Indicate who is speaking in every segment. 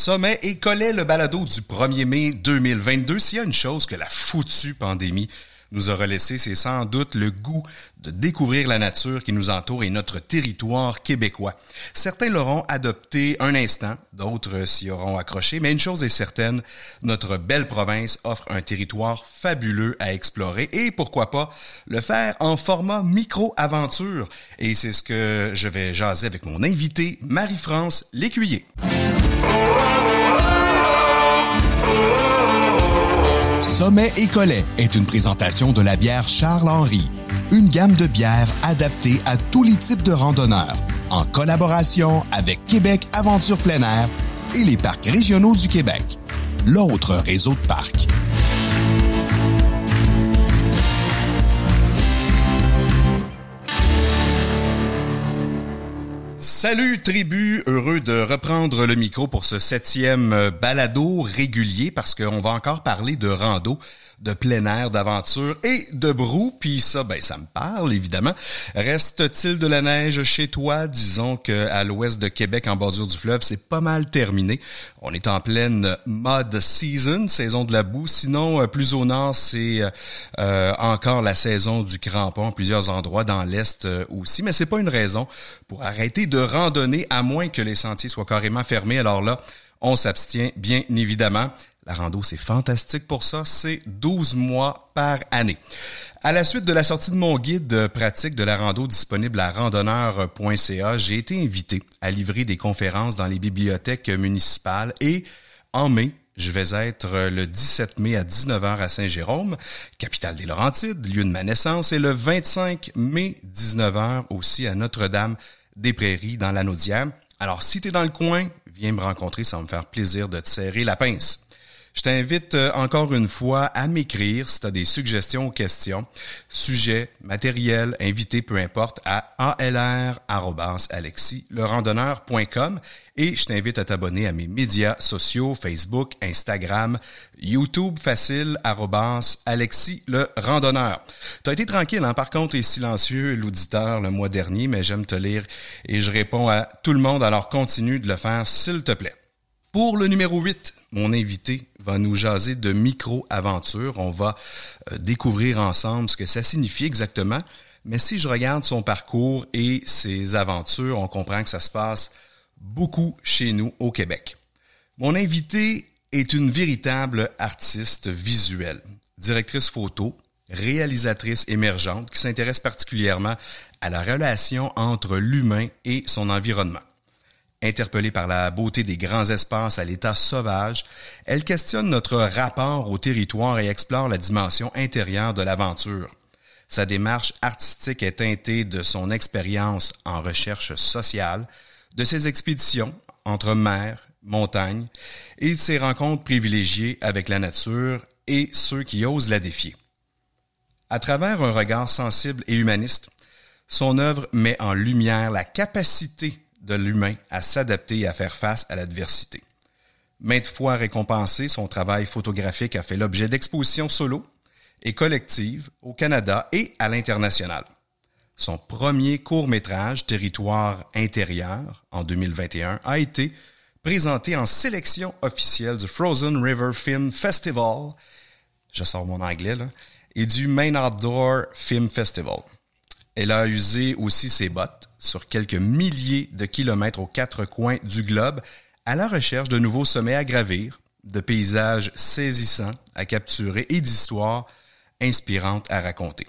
Speaker 1: Sommet et collait le balado du 1er mai 2022. S'il y a une chose que la foutue pandémie nous aura laissé, c'est sans doute le goût de découvrir la nature qui nous entoure et notre territoire québécois. Certains l'auront adopté un instant, d'autres s'y auront accroché, mais une chose est certaine, notre belle province offre un territoire fabuleux à explorer et pourquoi pas le faire en format micro-aventure. Et c'est ce que je vais jaser avec mon invité, Marie-France Lécuyer. Sommet et Collet est une présentation de la bière Charles-Henri, une gamme de bières adaptée à tous les types de randonneurs, en collaboration avec Québec Aventure Plein Air et les parcs régionaux du Québec, l'autre réseau de parcs. Salut tribu, heureux de reprendre le micro pour ce septième balado régulier parce qu'on va encore parler de rando de plein air, d'aventure et de brou. Puis ça, ben ça me parle évidemment. Reste-t-il de la neige chez toi? Disons que à l'ouest de Québec, en bordure du fleuve, c'est pas mal terminé. On est en pleine mud season, saison de la boue. Sinon, euh, plus au nord, c'est euh, encore la saison du crampon plusieurs endroits dans l'est euh, aussi. Mais c'est pas une raison pour arrêter de randonner à moins que les sentiers soient carrément fermés. Alors là, on s'abstient bien évidemment. La rando, c'est fantastique pour ça. C'est 12 mois par année. À la suite de la sortie de mon guide pratique de la rando disponible à randonneur.ca, j'ai été invité à livrer des conférences dans les bibliothèques municipales et en mai, je vais être le 17 mai à 19h à Saint-Jérôme, capitale des Laurentides, lieu de ma naissance, et le 25 mai 19h aussi à Notre-Dame des Prairies dans la Alors si tu es dans le coin, viens me rencontrer, ça va me faire plaisir de te serrer la pince. Je t'invite euh, encore une fois à m'écrire si tu as des suggestions ou questions, sujets, matériel, invité, peu importe, à alr.alexis-lerandonneur.com et je t'invite à t'abonner à mes médias sociaux, Facebook, Instagram, YouTube, facile, Alexis le randonneur. T'as été tranquille, hein? par contre, et silencieux, l'auditeur, le mois dernier, mais j'aime te lire et je réponds à tout le monde, alors continue de le faire, s'il te plaît. Pour le numéro 8, mon invité va nous jaser de micro-aventure. On va euh, découvrir ensemble ce que ça signifie exactement. Mais si je regarde son parcours et ses aventures, on comprend que ça se passe beaucoup chez nous au Québec. Mon invité est une véritable artiste visuelle, directrice photo, réalisatrice émergente qui s'intéresse particulièrement à la relation entre l'humain et son environnement. Interpellée par la beauté des grands espaces à l'état sauvage, elle questionne notre rapport au territoire et explore la dimension intérieure de l'aventure. Sa démarche artistique est teintée de son expérience en recherche sociale, de ses expéditions entre mer, montagne et de ses rencontres privilégiées avec la nature et ceux qui osent la défier. À travers un regard sensible et humaniste, son œuvre met en lumière la capacité de l'humain à s'adapter et à faire face à l'adversité. Maintes fois récompensé, son travail photographique a fait l'objet d'expositions solo et collectives au Canada et à l'international. Son premier court-métrage, Territoire intérieur, en 2021, a été présenté en sélection officielle du Frozen River Film Festival, je sors mon anglais là, et du Main Outdoor Film Festival. Elle a usé aussi ses bottes sur quelques milliers de kilomètres aux quatre coins du globe à la recherche de nouveaux sommets à gravir, de paysages saisissants à capturer et d'histoires inspirantes à raconter.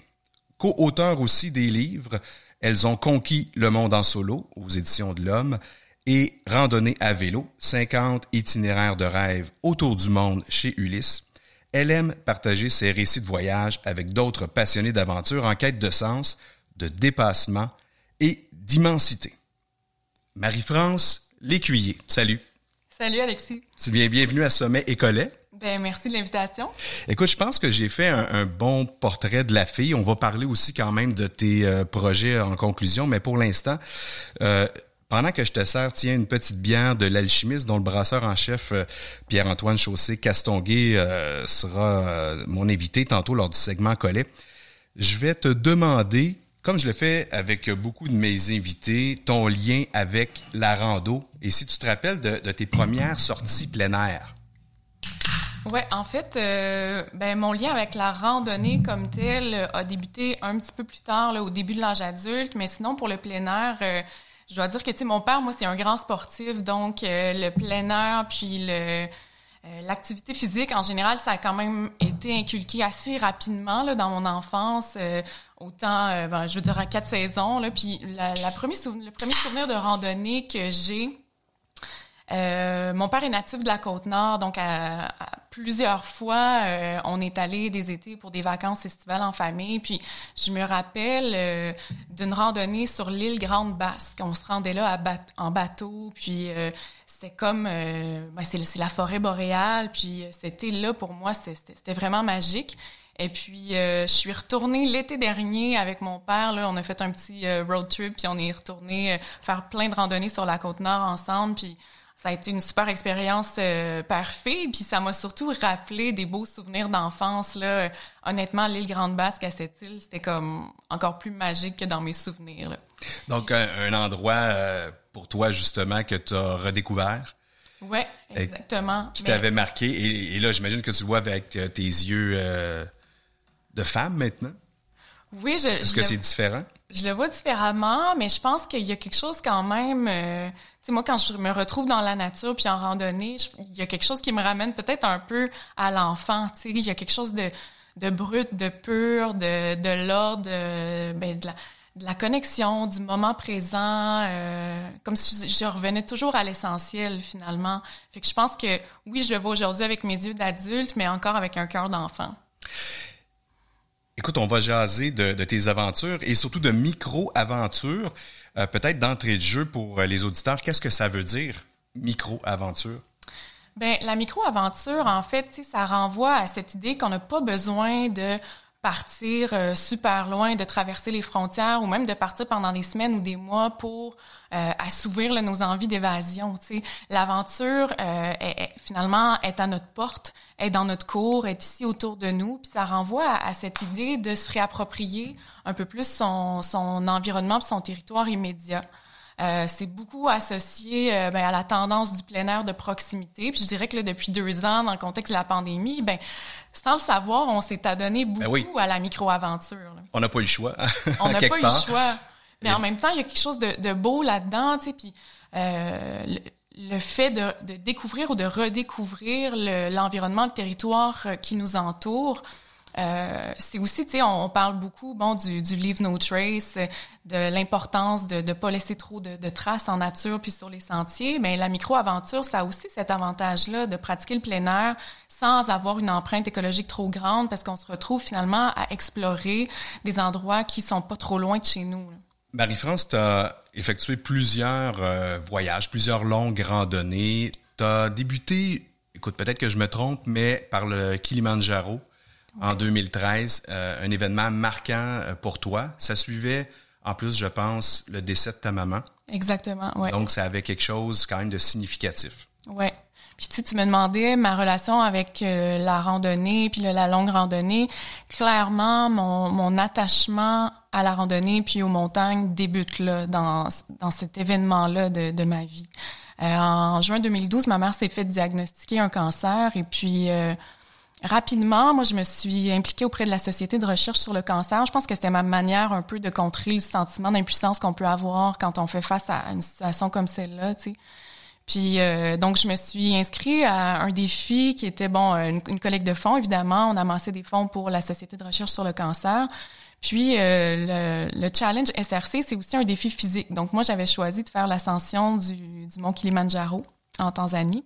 Speaker 1: Co-auteur aussi des livres, elles ont conquis le monde en solo aux éditions de l'Homme et Randonnée à vélo, 50 itinéraires de rêve autour du monde chez Ulysse. Elle aime partager ses récits de voyage avec d'autres passionnés d'aventure en quête de sens, de dépassement d'immensité. Marie-France Lécuyer, salut.
Speaker 2: Salut Alexis.
Speaker 1: C'est bien, bienvenue à Sommet Écolet.
Speaker 2: Ben, merci de l'invitation.
Speaker 1: Écoute, je pense que j'ai fait un, bon portrait de la fille. On va parler aussi quand même de tes euh, projets en conclusion, mais pour l'instant, euh, pendant que je te sers, tiens, une petite bière de l'alchimiste dont le brasseur en chef, euh, Pierre-Antoine Chaussé Castonguay, sera mon invité tantôt lors du segment Collet. Je vais te demander Comme je le fais avec beaucoup de mes invités, ton lien avec la rando et si tu te rappelles de, tes premières sorties plein air.
Speaker 2: Ouais, en fait, euh, ben mon lien avec la randonnée comme telle a débuté un petit peu plus tard, au début de l'âge adulte. Mais sinon, pour le plein air, euh, je dois dire que mon père, moi, c'est un grand sportif, donc euh, le plein air, puis le l'activité physique en général, ça a quand même été inculqué assez rapidement là, dans mon enfance. autant, ben, je veux dire, à quatre saisons. Puis le premier souvenir de randonnée que j'ai, euh, mon père est natif de la côte nord, donc à, plusieurs fois, euh, on est allé des étés pour des vacances estivales en famille. Puis je me rappelle euh, d'une randonnée sur l'île Grande Basque. On se rendait là en bateau, c'était comme, ben c'est la forêt boréale. Puis c'était là pour moi, c'était vraiment magique. Et puis, je suis retournée l'été dernier avec mon père. Là, on a fait un petit road trip, puis on est retourné faire plein de randonnées sur la côte nord ensemble. Puis, ça a été une super expérience euh, parfaite, puis ça m'a surtout rappelé des beaux souvenirs d'enfance là. Honnêtement, l'île Grande Basque à cette île, c'était comme encore plus magique que dans mes souvenirs. Là.
Speaker 1: Donc un, endroit euh, pour toi justement que tu as redécouvert.
Speaker 2: Ouais, exactement.
Speaker 1: Qui, t'avait marqué et, là, j'imagine que tu le vois avec euh, tes yeux de femme maintenant.
Speaker 2: Oui, je.
Speaker 1: Est-ce que c'est différent?
Speaker 2: Je le vois différemment, mais je pense qu'il y a quelque chose quand même sais, moi, quand je me retrouve dans la nature puis en randonnée, il y a quelque chose qui me ramène peut-être un peu à l'enfant. Tu sais, il y a quelque chose de, de brut, de pur, de, de l'ordre, de, ben, de, la, de la connexion, du moment présent, euh, comme si je revenais toujours à l'essentiel finalement. Fait que je pense que oui, je le vois aujourd'hui avec mes yeux d'adulte, mais encore avec un cœur d'enfant.
Speaker 1: Écoute, on va jaser de, de tes aventures et surtout de micro-aventures. Euh, peut-être d'entrée de jeu pour euh, les auditeurs, qu'est-ce que ça veut dire, micro-aventure?
Speaker 2: Ben, la micro-aventure, en fait, ça renvoie à cette idée qu'on n'a pas besoin de partir euh, super loin, de traverser les frontières ou même de partir pendant des semaines ou des mois pour euh, assouvir nos envies d'évasion. L'aventure, euh, finalement, est à notre porte, est dans notre cours, est ici autour de nous, puis ça renvoie à, cette idée de se réapproprier un peu plus son, son environnement, son territoire immédiat. Euh, c'est beaucoup associé euh, ben, à la tendance du plein air de proximité. Puis je dirais que là, depuis deux ans, dans le contexte de la pandémie, ben sans le savoir, on s'est adonné ben beaucoup à la micro-aventure.
Speaker 1: On n'a pas eu le choix.
Speaker 2: on n'a pas eu le choix. Mais en même temps, il y a quelque chose de, de beau là-dedans, tu sais. Puis euh, le, fait de, de, découvrir ou de redécouvrir l'environnement, le, territoire qui nous entoure, euh, c'est aussi, tu sais, on, parle beaucoup, bon, du, du leave no trace, de l'importance de ne pas laisser trop de, de, traces en nature puis sur les sentiers. Mais la micro-aventure, ça a aussi cet avantage-là de pratiquer le plein air sans avoir une empreinte écologique trop grande parce qu'on se retrouve finalement à explorer des endroits qui sont pas trop loin de chez nous.
Speaker 1: Marie-France, tu as effectué plusieurs euh, voyages, plusieurs longues randonnées. Tu as débuté, écoute, peut-être que je me trompe, mais par le Kilimanjaro en 2013, euh, un événement marquant euh, pour toi. Ça suivait, en plus, je pense, le décès de ta maman.
Speaker 2: Exactement, ouais.
Speaker 1: Donc, ça avait quelque chose quand même de significatif.
Speaker 2: Ouais. Puis tu, sais, tu me demandais ma relation avec euh, la randonnée puis la longue randonnée. Clairement, mon, mon attachement à la randonnée puis aux montagnes débute là dans, dans cet événement-là de, de ma vie. en juin 2012, ma mère s'est fait diagnostiquer un cancer et puis Rapidement, moi, je me suis impliquée auprès de la Société de recherche sur le cancer. Je pense que c'était ma manière un peu de contrer le sentiment d'impuissance qu'on peut avoir quand on fait face à une situation comme celle-là, tu sais. Puis euh, donc je me suis inscrite à un défi qui était bon une, collecte de fonds évidemment. On a amassé des fonds pour la Société de recherche sur le cancer. Puis euh, le, le, challenge SRC c'est aussi un défi physique. Donc moi j'avais choisi de faire l'ascension du, du mont Kilimanjaro en Tanzanie.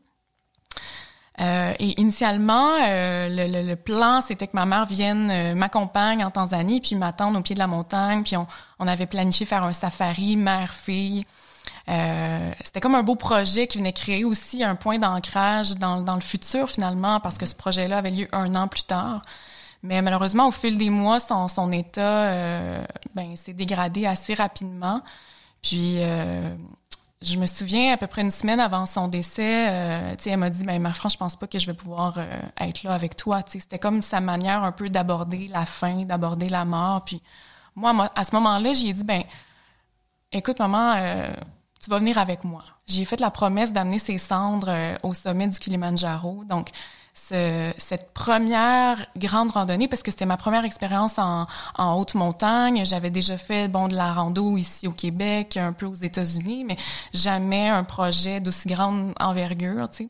Speaker 2: Euh, et initialement, euh, le, le, plan, c'était que ma mère vienne euh, m'accompagne en Tanzanie, puis m'attendre au pied de la montagne. Puis on, on avait planifié faire un safari mère-fille. c'était comme un beau projet qui venait créer aussi un point d'ancrage dans, dans le futur finalement, parce que ce projet-là avait lieu un an plus tard. Mais malheureusement, au fil des mois, son, son état ben, s'est dégradé assez rapidement. Puis je me souviens à peu près une semaine avant son décès, euh, elle m'a dit ben ma France, je pense pas que je vais pouvoir euh, être là avec toi. C'était comme sa manière un peu d'aborder la fin, d'aborder la mort. Puis moi, à ce moment-là, j'ai dit, ben, écoute, maman, euh, tu vas venir avec moi. J'ai fait la promesse d'amener ses cendres euh, au sommet du Kilimanjaro. Donc, ce, cette première grande randonnée, parce que c'était ma première expérience en, en, haute montagne. J'avais déjà fait bon de la rando ici au Québec, un peu aux États-Unis, mais jamais un projet d'aussi grande envergure, tu sais.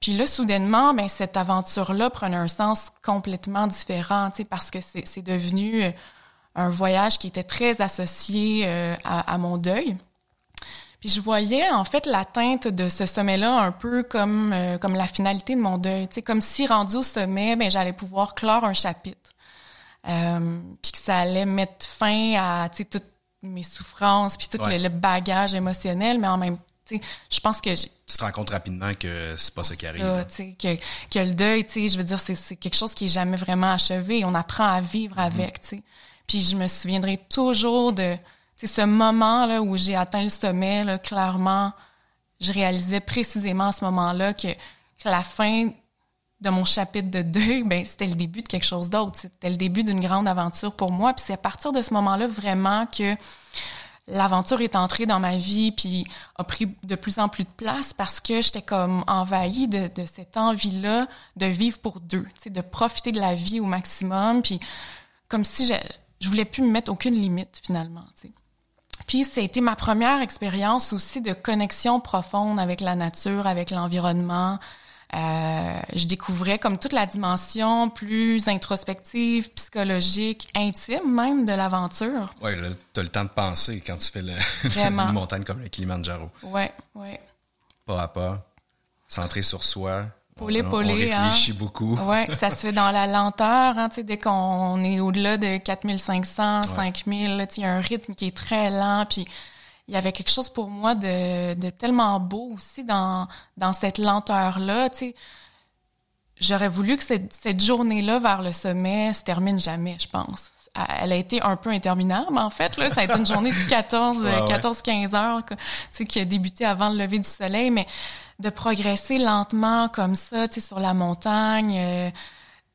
Speaker 2: Puis là, soudainement, ben, cette aventure-là prenait un sens complètement différent, tu sais, parce que c'est devenu un voyage qui était très associé euh, à, à, mon deuil. Puis je voyais en fait l'atteinte de ce sommet-là un peu comme euh, comme la finalité de mon deuil, tu sais, comme si rendu au sommet, ben j'allais pouvoir clore un chapitre, euh, puis que ça allait mettre fin à tu sais toutes mes souffrances, puis tout
Speaker 1: Ouais.
Speaker 2: le, le bagage émotionnel, mais en même tu sais, je pense que j'ai-
Speaker 1: Tu te rends compte rapidement que c'est pas ça qui arrive.
Speaker 2: ça,
Speaker 1: là.
Speaker 2: tu sais, que, que le deuil, tu sais, je veux dire, c'est, c'est quelque chose qui est jamais vraiment achevé. On apprend à vivre avec, tu sais. Puis je me souviendrai toujours de, sais, ce moment là où j'ai atteint le sommet, là, clairement, je réalisais précisément à ce moment-là que, que la fin de mon chapitre de deuil, ben c'était le début de quelque chose d'autre. C'était le début d'une grande aventure pour moi. Puis c'est à partir de ce moment-là vraiment que l'aventure est entrée dans ma vie puis a pris de plus en plus de place parce que j'étais comme envahie de, cette envie-là de vivre pour deux, de profiter de la vie au maximum puis comme si je, je voulais plus me mettre aucune limite finalement. Puis ça a été ma première expérience aussi de connexion profonde avec la nature, avec l'environnement. Euh, je découvrais comme toute la dimension plus introspective, psychologique, intime même de l'aventure.
Speaker 1: Ouais, là, t'as le temps de penser quand tu fais le, une montagne comme le Kilimanjaro.
Speaker 2: Ouais, ouais.
Speaker 1: Pas à pas, centré sur soi.
Speaker 2: Polé,
Speaker 1: on,
Speaker 2: polé,
Speaker 1: on
Speaker 2: hein.
Speaker 1: réfléchit beaucoup.
Speaker 2: Ouais, ça se fait dans la lenteur, hein, tu sais, dès qu'on est au-delà de 4500, 5000, là, tu sais, il y a un rythme qui est très lent, puis il y avait quelque chose pour moi de, de tellement beau aussi dans, dans cette lenteur-là, tu sais. J'aurais voulu que cette, cette journée-là vers le sommet se termine jamais, je pense. Elle a été un peu interminable, en fait, là. Ça a été une journée de 14,
Speaker 1: Ouais, ouais.
Speaker 2: 14, 15 heures, quoi, tu sais, qui a débuté avant le lever du soleil, mais de progresser lentement comme ça, tu sais, sur la montagne, euh,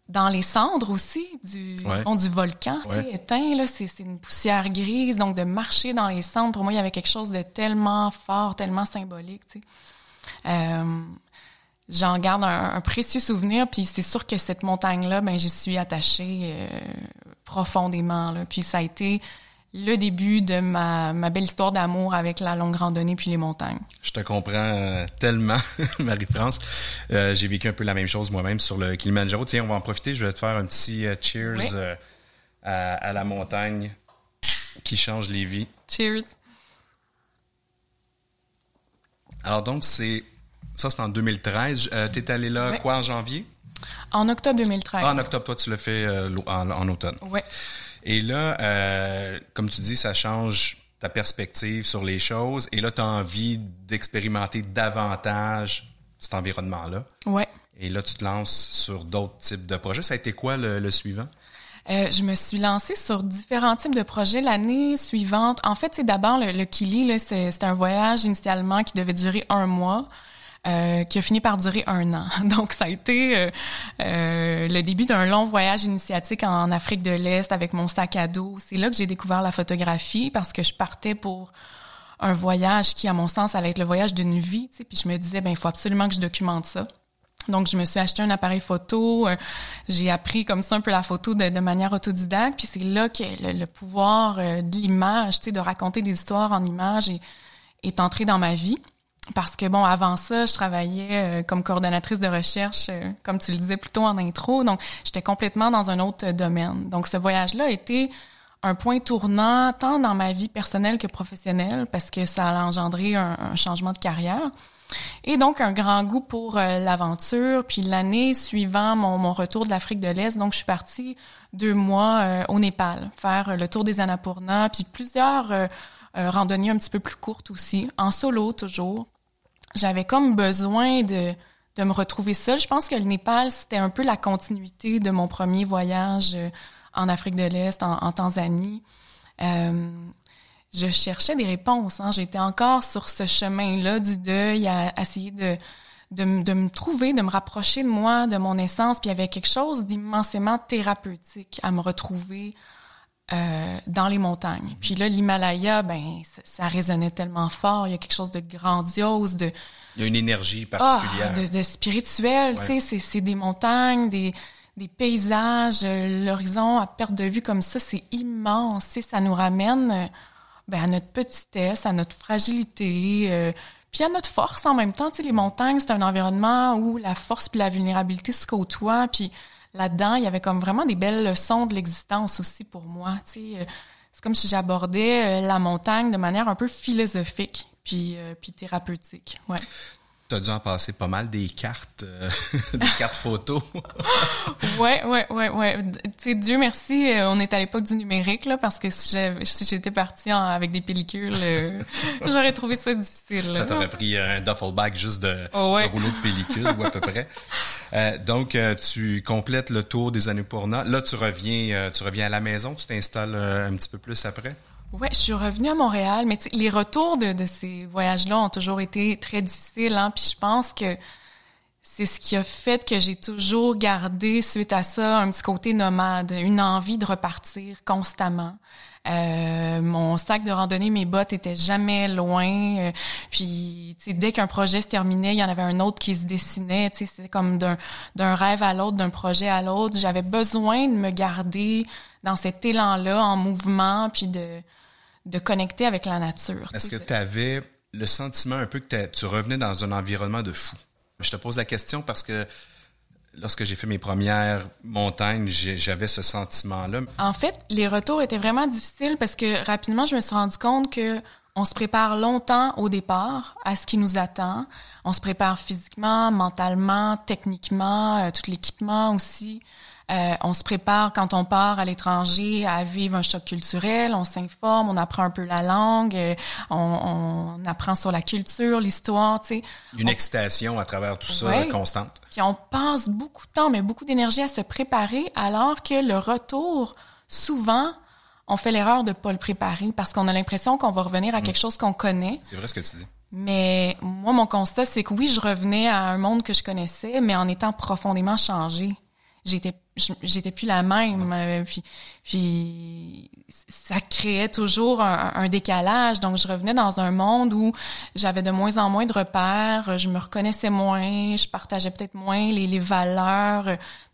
Speaker 2: dans les cendres aussi du,
Speaker 1: Ouais.
Speaker 2: bon, du volcan, tu sais,
Speaker 1: Ouais.
Speaker 2: éteint, là, c'est, c'est une poussière grise, donc de marcher dans les cendres, pour moi, il y avait quelque chose de tellement fort, tellement symbolique, tu sais. Euh, j'en garde un, un précieux souvenir, puis c'est sûr que cette montagne-là, ben, j'y suis attachée euh, profondément, là. Puis ça a été le début de ma, ma belle histoire d'amour avec la longue randonnée puis les montagnes.
Speaker 1: Je te comprends euh, tellement, Marie-France. Euh, J'ai vécu un peu la même chose moi-même sur le Kilimanjaro. Tiens, on va en profiter. Je vais te faire un petit euh, cheers
Speaker 2: Oui.
Speaker 1: euh, à, à la montagne qui change les vies.
Speaker 2: Cheers!
Speaker 1: Alors donc, c'est ça, c'est en 2013. Euh, T'es allé là,
Speaker 2: Oui.
Speaker 1: quoi, en janvier?
Speaker 2: En octobre 2013.
Speaker 1: Ah, en octobre, toi, tu l'as fait euh, l'au- en, en automne.
Speaker 2: Ouais.
Speaker 1: Et là, euh, comme tu dis, ça change ta perspective sur les choses. Et là, tu as envie d'expérimenter davantage cet environnement-là.
Speaker 2: Ouais.
Speaker 1: Et là, tu te lances sur d'autres types de projets. Ça a été quoi le, le suivant?
Speaker 2: Euh, je me suis lancée sur différents types de projets l'année suivante. En fait, c'est d'abord le, le Kili, c'est, un voyage initialement qui devait durer un mois. Euh, qui a fini par durer un an. Donc, ça a été euh, euh, le début d'un long voyage initiatique en Afrique de l'Est avec mon sac à dos. C'est là que j'ai découvert la photographie parce que je partais pour un voyage qui, à mon sens, allait être le voyage d'une vie. Puis je me disais, ben, il faut absolument que je documente ça. Donc, je me suis acheté un appareil photo. euh, j'ai appris comme ça un peu la photo de, manière autodidacte. Puis c'est là que le, le pouvoir euh, de l'image, tu sais, de raconter des histoires en images est, est entré dans ma vie. Parce que, bon, avant ça, je travaillais euh, comme coordonnatrice de recherche, euh, comme tu le disais plutôt en intro. Donc, j'étais complètement dans un autre euh, domaine. Donc, ce voyage-là a été un point tournant tant dans ma vie personnelle que professionnelle parce que ça a engendré un, changement de carrière. Et donc, un grand goût pour l'aventure. Puis l'année suivant mon, mon retour de l'Afrique de l'Est, donc je suis partie deux mois au Népal, faire le tour des Annapurna, puis plusieurs randonnées un petit peu plus courtes aussi, en solo toujours. J'avais comme besoin de, de me retrouver seule. Je pense que le Népal, c'était un peu la continuité de mon premier voyage euh, en Afrique de l'Est, en, Tanzanie. Euh, je cherchais des réponses. Hein. J'étais encore sur ce chemin-là du deuil à, essayer de, de, de me trouver, de me rapprocher de moi, de mon essence. Puis il y avait quelque chose d'immensément thérapeutique à me retrouver euh, dans les montagnes. Puis là, l'Himalaya, ben, ça, ça, résonnait tellement fort. Il y a quelque chose de grandiose, de...
Speaker 1: Il y a une énergie particulière.
Speaker 2: Ah, de, de, spirituel, tu sais, c'est des montagnes, des, des paysages, euh, l'horizon à perte de vue comme ça, c'est immense. Ça nous ramène euh, ben, à notre petitesse, à notre fragilité, euh, puis à notre force en même temps. Tu sais, les montagnes, c'est un environnement où la force puis la vulnérabilité se côtoient. Puis là-dedans, il y avait comme vraiment des belles leçons de l'existence aussi pour moi. Sais, c'est comme si j'abordais la montagne de manière un peu philosophique puis, puis thérapeutique.
Speaker 1: Tu as dû en passer pas mal des cartes, euh, des cartes photos.
Speaker 2: ouais, ouais, ouais, ouais. Tu sais, Dieu merci, euh, on est à l'époque du numérique là, parce que si j'étais partie avec des pellicules, euh, j'aurais trouvé ça difficile.
Speaker 1: Ça t'aurait pris un duffel bag juste de, oh, rouleau de pellicule ou à peu près. donc, tu complètes le tour des années pour Là, tu reviens, tu reviens à la maison, tu t'installes un petit peu plus après?
Speaker 2: Ouais, je suis revenue à Montréal, mais les retours de, de ces voyages-là ont toujours été très difficiles. Hein, puis je pense que c'est ce qui a fait que j'ai toujours gardé suite à ça un petit côté nomade, une envie de repartir constamment. Euh, mon sac de randonnée, mes bottes étaient jamais loin. Euh, puis, dès qu'un projet se terminait, il y en avait un autre qui se dessinait. C'était comme d'un, d'un rêve à l'autre, d'un projet à l'autre. J'avais besoin de me garder dans cet élan-là, en mouvement, puis de, de connecter avec la nature.
Speaker 1: Est-ce que tu avais le sentiment un peu que tu revenais dans un environnement de fou? Je te pose la question parce que lorsque j'ai fait mes premières montagnes, j'avais ce sentiment-là.
Speaker 2: En fait, les retours étaient vraiment difficiles parce que rapidement, je me suis rendu compte que on se prépare longtemps au départ à ce qui nous attend. On se prépare physiquement, mentalement, techniquement, euh, tout l'équipement aussi. Euh, on se prépare quand on part à l'étranger à vivre un choc culturel, on s'informe, on apprend un peu la langue, euh, on, on, apprend sur la culture, l'histoire, tu sais.
Speaker 1: Une excitation à travers tout ça constante.
Speaker 2: Puis on passe beaucoup de temps, mais beaucoup d'énergie à se préparer, alors que le retour, souvent, on fait l'erreur de pas le préparer parce qu'on a l'impression qu'on va revenir à mm. quelque chose qu'on connaît.
Speaker 1: C'est vrai ce que tu dis.
Speaker 2: Mais moi, mon constat, c'est que oui, je revenais à un monde que je connaissais, mais en étant profondément changé j'étais j'étais plus la même euh, puis puis ça créait toujours un, décalage. Donc je revenais dans un monde où j'avais de moins en moins de repères je me reconnaissais moins je partageais peut-être moins les, les valeurs.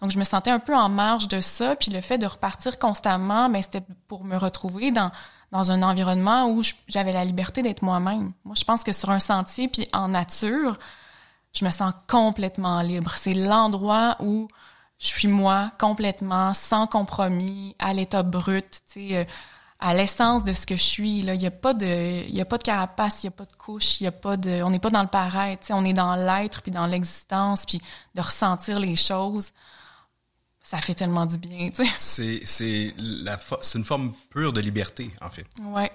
Speaker 2: Donc je me sentais un peu en marge de ça. Puis le fait de repartir constamment ben c'était pour me retrouver dans dans un environnement où j'avais la liberté d'être moi-même. Moi je pense que sur un sentier puis en nature je me sens complètement libre. C'est l'endroit où je suis moi complètement, sans compromis, à l'état brut, tu sais, euh, à l'essence de ce que je suis. Là, il y a pas de, il y a pas de carapace, il y a pas de couche, il y a pas de, on n'est pas dans le paraître, tu sais, on est dans l'être puis dans l'existence puis de ressentir les choses. Ça fait tellement du bien, tu sais.
Speaker 1: C'est c'est la c'est une forme pure de liberté en fait.
Speaker 2: Ouais.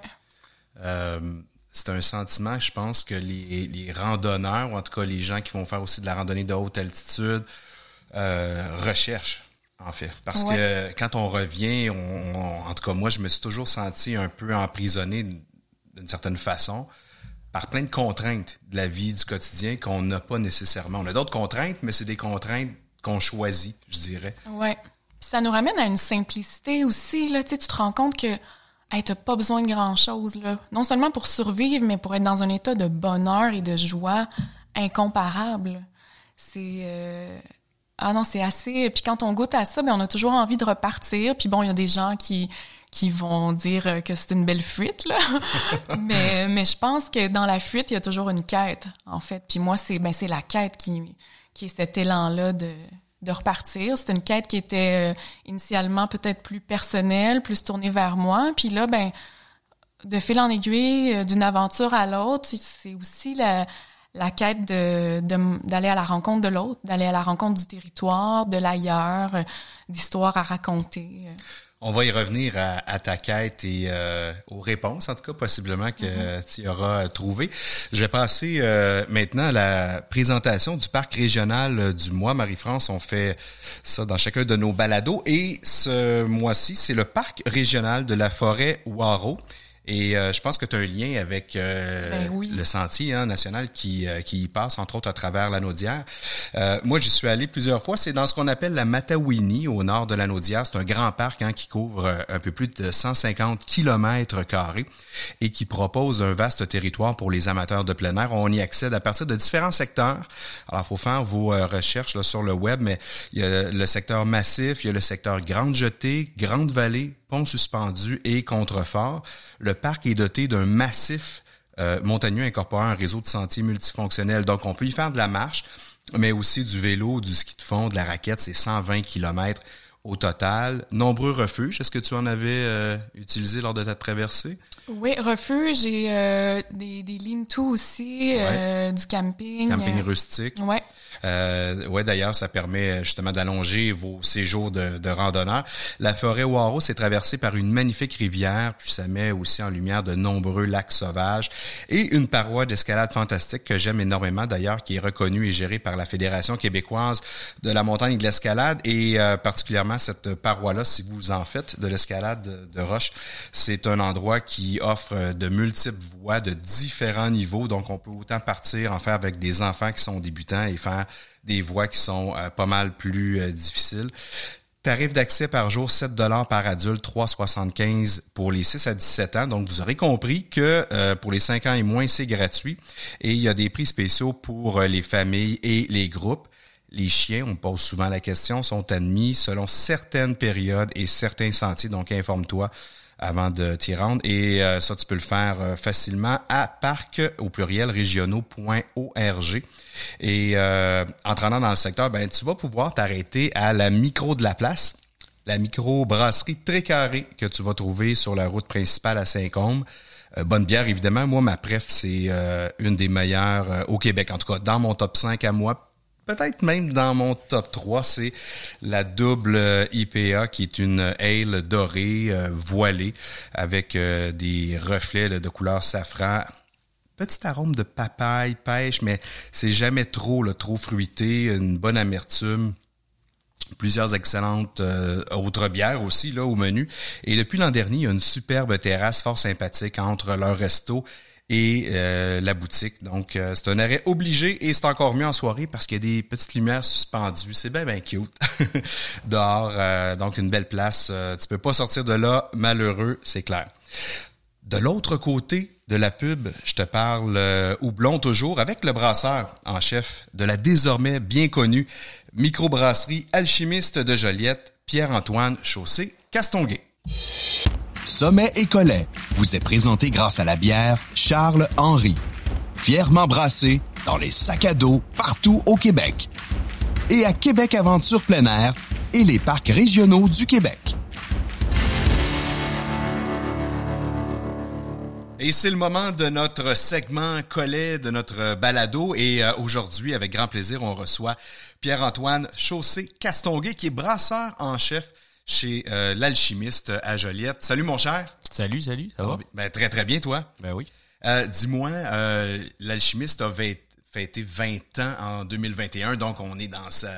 Speaker 1: Euh, c'est un sentiment, je pense que les, les randonneurs, ou en tout cas les gens qui vont faire aussi de la randonnée de haute altitude, euh, recherche, en fait. Parce que quand on revient, on, en tout cas, moi, je me suis toujours senti un peu emprisonné d'une certaine façon par plein de contraintes de la vie, du quotidien qu'on n'a pas nécessairement. On a d'autres contraintes, mais c'est des contraintes qu'on choisit, je dirais.
Speaker 2: Ouais. ça nous ramène à une simplicité aussi. Là. Tu, sais, tu te rends compte que hey, t'as pas besoin de grand-chose. là. Non seulement pour survivre, mais pour être dans un état de bonheur et de joie incomparable. C'est... Euh ah non, c'est assez. Puis quand on goûte à ça, ben on a toujours envie de repartir. Puis bon, il y a des gens qui qui vont dire que c'est une belle fuite là. mais mais je pense que dans la fuite, il y a toujours une quête en fait. Puis moi, c'est ben c'est la quête qui qui est cet élan là de de repartir. C'est une quête qui était euh, initialement peut-être plus personnelle, plus tournée vers moi. Puis là, ben de fil en aiguille, euh, d'une aventure à l'autre, c'est aussi la la quête de d'aller à la rencontre de l'autre, d'aller à la rencontre du territoire, de l'ailleurs, euh, d'histoires à raconter. Euh.
Speaker 1: On va y revenir à, ta quête et euh, aux réponses, en tout cas, possiblement que mm-hmm. tu auras trouvé. Je vais passer maintenant à la présentation du parc régional du mois. Marie-France, on fait ça dans chacun de nos balados. Et ce mois-ci, c'est le parc régional de la forêt Waro. Et euh, je pense que tu as un lien avec euh,
Speaker 2: Ben oui.
Speaker 1: le sentier hein, national qui, euh, qui passe, entre autres, à travers la Naudière. Euh, moi, j'y suis allé plusieurs fois. C'est dans ce qu'on appelle la Matawini, au nord de la Naudière. C'est un grand parc hein, qui couvre euh, un peu plus de 150 kilomètres carrés et qui propose un vaste territoire pour les amateurs de plein air. On y accède à partir de différents secteurs. Alors, il faut faire vos euh, recherches là, sur le web, mais il y a le secteur massif, il y a le secteur Grande Jetée, Grande Vallée, Pont suspendu et Contrefort. Le parc est doté d'un massif euh, montagneux incorporant un réseau de sentiers multifonctionnels. Donc, on peut y faire de la marche, mais aussi du vélo, du ski de fond, de la raquette. C'est 120 kilomètres au total. Nombreux refuges. Est-ce que tu en avais euh, utilisé lors de ta traversée?
Speaker 2: Oui, refuge et euh, des, des lean-to aussi, euh, du camping.
Speaker 1: Camping rustique.
Speaker 2: Ouais.
Speaker 1: Euh, ouais, d'ailleurs, ça permet justement d'allonger vos séjours de, de randonneurs. La forêt Waro, c'est traversée par une magnifique rivière, puis ça met aussi en lumière de nombreux lacs sauvages et une paroi d'escalade fantastique que j'aime énormément d'ailleurs, qui est reconnue et gérée par la Fédération québécoise de la montagne et de l'escalade et euh, particulièrement cette paroi-là, si vous en faites de l'escalade de, roche, c'est un endroit qui offre de multiples voies de différents niveaux, donc on peut autant partir en faire avec des enfants qui sont débutants et faire des voies qui sont euh, pas mal plus euh, difficiles. Tarif d'accès par jour, 7 dollars par adulte, 3,75 pour les 6 à 17 ans. Donc, vous aurez compris que euh, pour les 5 ans et moins, c'est gratuit. Et il y a des prix spéciaux pour les familles et les groupes. Les chiens, on me pose souvent la question, sont admis selon certaines périodes et certains sentiers. Donc, informe-toi avant de t'y rendre. Et euh, ça, tu peux le faire euh, facilement à parc au pluriel régionaux.org. Et euh, en dans le secteur, ben, tu vas pouvoir t'arrêter à la micro de la place, la micro-brasserie très carrée que tu vas trouver sur la route principale à Saint-Côme. Bonne bière, évidemment. Moi, ma préf, c'est une des meilleures au Québec. En tout cas, dans mon top 5 à moi, peut-être même dans mon top 3, c'est la double euh, IPA qui est une ale dorée, euh, voilée, avec euh, des reflets de couleur safran. Petit arôme de papaye, pêche, mais c'est jamais trop, là, trop fruité, une bonne amertume plusieurs excellentes autres bières aussi là au menu. Et depuis l'an dernier, il y a une superbe terrasse fort sympathique entre leur resto et euh, la boutique. Donc, euh, c'est un arrêt obligé et c'est encore mieux en soirée parce qu'il y a des petites lumières suspendues. C'est bien, bien cute. Dehors, euh, donc une belle place. Tu peux pas sortir de là malheureux, c'est clair. De l'autre côté de la pub, je te parle houblon toujours avec le brasseur en chef de la désormais bien connue microbrasserie alchimiste de Joliette, Pierre-Antoine Chaussé Castonguay.
Speaker 3: Sommet et Collet vous est présenté grâce à la bière Charles Henry, fièrement brassée dans les sacs à dos partout au Québec. Et à Québec Aventure plein air et les parcs régionaux du Québec.
Speaker 1: Et c'est le moment de notre segment collet de notre balado. Et euh, aujourd'hui, avec grand plaisir, on reçoit Pierre-Antoine Chaussé Castonguay, qui est brasseur en chef chez euh, l'alchimiste à Joliette. Salut mon cher.
Speaker 4: Salut, salut, ça va?
Speaker 1: Ben, très très bien toi.
Speaker 4: Ben oui.
Speaker 1: Euh, Dis-moi, euh, l'alchimiste a fêté 20 ans en 2021, donc on est dans sa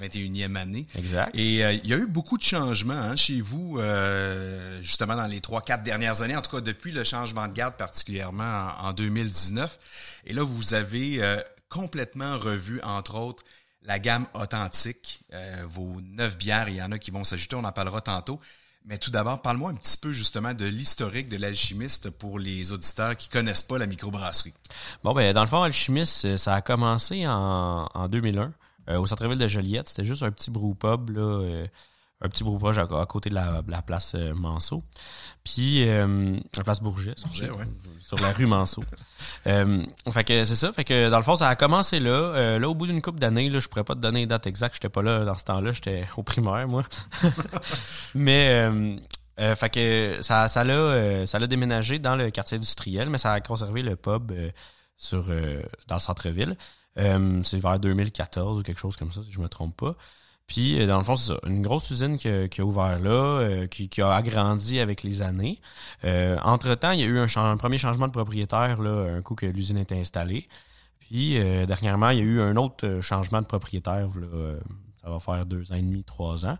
Speaker 1: 21e année.
Speaker 4: Exact.
Speaker 1: Et euh, il y a eu beaucoup de changements hein, chez vous, euh, justement dans les trois, quatre dernières années, en tout cas depuis le changement de garde, particulièrement en, en 2019. Et là, vous avez euh, complètement revu, entre autres, la gamme authentique, euh, vos neuf bières, il y en a qui vont s'ajouter, on en parlera tantôt. Mais tout d'abord, parle-moi un petit peu justement de l'historique de l'alchimiste pour les auditeurs qui connaissent pas la microbrasserie.
Speaker 4: Bon, ben, dans le fond, Alchimiste, euh, ça a commencé en, en 2001 euh, au centre-ville de Joliette. C'était juste un petit brew-pub, là, euh, un petit brew-pub à, à côté de la, la place euh, Manceau. Puis, euh, la place Bourget, excusez,
Speaker 1: Bourget, ouais.
Speaker 4: sur la rue Manceau. euh, fait que c'est ça. Fait que dans le fond, ça a commencé là. Euh, là, au bout d'une couple d'années, là, je pourrais pas te donner les dates exactes. J'étais pas là dans ce temps-là. J'étais au primaire, moi. Mais fait que ça, ça l'a, ça l'a déménagé dans le quartier industriel, mais ça a conservé le pub sur dans le centre-ville. C'est vers 2014 ou quelque chose comme ça, si je me trompe pas. Puis euh, dans le fond, c'est ça, une grosse usine qui, a- qui a ouvert là, euh, qui, qui a agrandi avec les années. Euh, entre-temps, il y a eu un, premier changement de propriétaire, là, un coup que l'usine était installée. Puis euh, dernièrement, il y a eu un autre changement de propriétaire, là, ça va faire deux ans et demi, trois ans.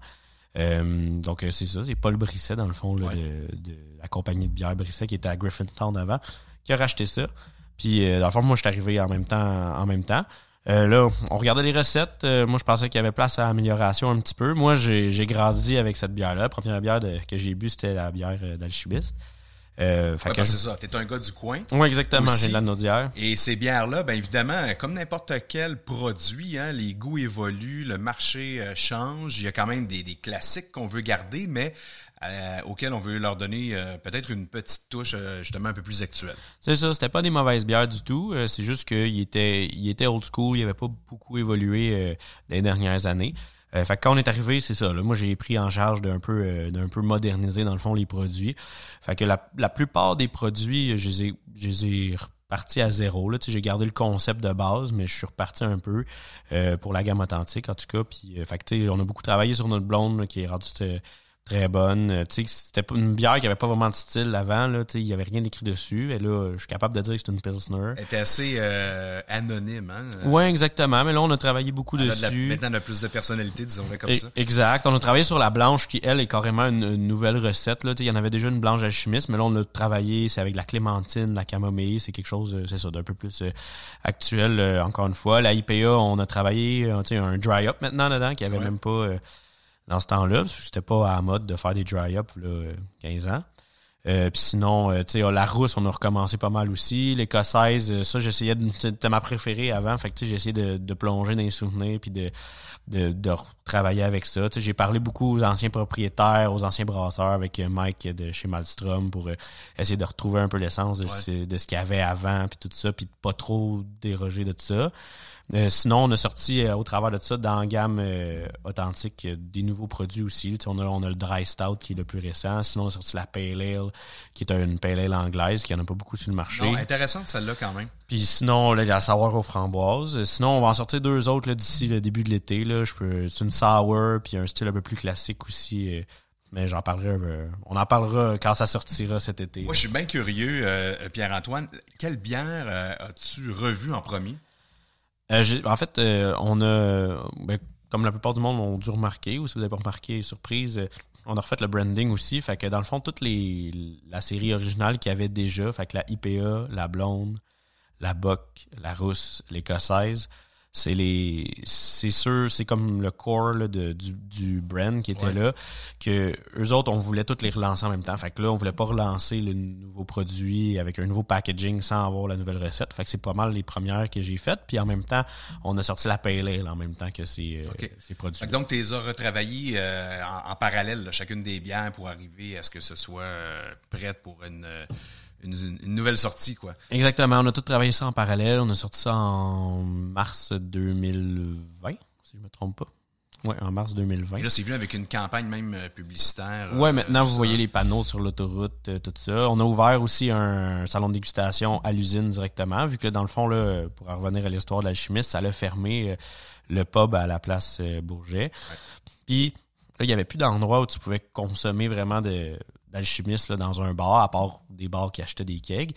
Speaker 4: donc c'est ça, c'est Paul Brisset dans le fond là, de, de, la compagnie de bière Brisset qui était à Griffintown avant, qui a racheté ça. Puis dans le fond, moi je suis arrivé en même temps en même temps. Euh, là, on regardait les recettes. Euh, moi, je pensais qu'il y avait place à amélioration un petit peu. Moi, j'ai grandi avec cette bière-là. La première bière que j'ai bu, c'était la bière euh, d'alchimiste.
Speaker 1: Euh, ouais, ben, c'est ça. T'es un gars du coin.
Speaker 4: Oui, exactement. J'ai de la naudière.
Speaker 1: Et ces bières-là, ben évidemment, comme n'importe quel produit, hein, les goûts évoluent, le marché change. Il y a quand même des, des classiques qu'on veut garder, mais euh, auquel on veut leur donner euh, peut-être une petite touche euh, justement un peu plus actuelle.
Speaker 4: C'est ça, c'était pas des mauvaises bières du tout. c'est juste qu'il était, il était old school, il avait pas beaucoup évolué les dernières années. fait que quand on est arrivé, c'est ça. Là, moi, j'ai pris en charge d'un peu, d'un peu moderniser dans le fond les produits. Fait que la, la plupart des produits, je les ai, je les ai repartis à zéro. Là, j'ai gardé le concept de base, mais je suis reparti un peu pour la gamme authentique en tout cas. Puis, fait que, on a beaucoup travaillé sur notre blonde qui est rendue très bonne. Euh, tu sais, c'était une bière qui avait pas vraiment de style avant. Là, tu sais, il y avait rien écrit dessus. Et là, je suis capable de dire que c'est une pilsner.
Speaker 1: Elle était assez euh, anonyme, hein.
Speaker 4: Ouais, exactement. Mais là, on a travaillé beaucoup dessus.
Speaker 1: maintenant, elle a plus de personnalité, disons-le comme ça.
Speaker 4: Exact. On a travaillé sur la blanche qui, elle, est carrément une, nouvelle recette. Là, tu sais, il y en avait déjà une blanche alchimiste, mais là, on a travaillé. C'est avec la clémentine, la camomille. C'est quelque chose, euh, c'est ça, d'un peu plus actuel. encore une fois, la IPA, on a travaillé, tu sais, un dry up maintenant dedans qui avait même pas dans ce temps-là, parce que c'était pas à la mode de faire des dry-up, 15 ans. Euh, puis sinon, euh, tu sais, la rousse, on a recommencé pas mal aussi. L'écossaise, euh, ça, j'essayais de... C'était ma préférée avant. Fait que, tu sais, j'ai essayé de, de, plonger dans les souvenirs puis de, de, de travailler avec ça. Tu sais, j'ai parlé beaucoup aux anciens propriétaires, aux anciens brasseurs avec Mike de chez Malmstrom pour essayer de retrouver un peu l'essence de, ce, de ce qu'il y avait avant puis tout ça, puis de pas trop déroger de tout ça. Euh, sinon, on a sorti euh, au travers de ça dans la gamme euh, authentique des nouveaux produits aussi. on, a, on a le Dry Stout qui est le plus récent. Sinon, on a sorti la Pale Ale qui est une Pale Ale anglaise qui en a pas beaucoup sur le marché.
Speaker 1: Non, intéressante celle-là quand même.
Speaker 4: Puis sinon, là, il y a la Sour aux framboises. Sinon, on va en sortir deux autres d'ici le début de l'été. C'est une Sour puis un style un peu plus classique aussi. mais j'en parlerai, on en parlera quand ça sortira cet été.
Speaker 1: Moi, je suis bien curieux, Pierre-Antoine. Quelle bière as-tu revu en premier?
Speaker 4: Euh, en fait, euh, on a, ben, comme la plupart du monde ont dû remarquer, ou si vous n'avez pas remarqué, surprise, euh, on a refait le branding aussi. Fait que dans le fond, toute les, la série originale qu'il y avait déjà, fait que la IPA, la blonde, la bock, la rousse, l'écossaise, c'est les c'est sûr c'est comme le core de, du, du brand qui était là que eux autres on voulait toutes les relancer en même temps. Fait que là on voulait pas relancer le nouveau produit avec un nouveau packaging sans avoir la nouvelle recette. Fait que c'est pas mal les premières que j'ai faites. Puis en même temps on a sorti la pale ale en même temps que ces, euh, ces produits
Speaker 1: donc tu les as retravaillés euh, en, parallèle chacune des biens pour arriver à ce que ce soit euh, prête pour une une, nouvelle sortie, quoi.
Speaker 4: Exactement. On a tout travaillé ça en parallèle. On a sorti ça en mars 2020, si je me trompe pas. Oui, en mars 2020. Et
Speaker 1: là, c'est venu avec une campagne même euh, publicitaire.
Speaker 4: Oui, euh, maintenant, vous voyez les panneaux sur l'autoroute, euh, tout ça. On a ouvert aussi un salon de dégustation à l'usine directement, vu que dans le fond, là, pour revenir à l'histoire de l'alchimiste, ça a fermé le pub à la place Bourget. Puis, là, il n'y avait plus d'endroit où tu pouvais consommer vraiment de, d'alchimiste là, dans un bar, à part des bars qui achetaient des kegs.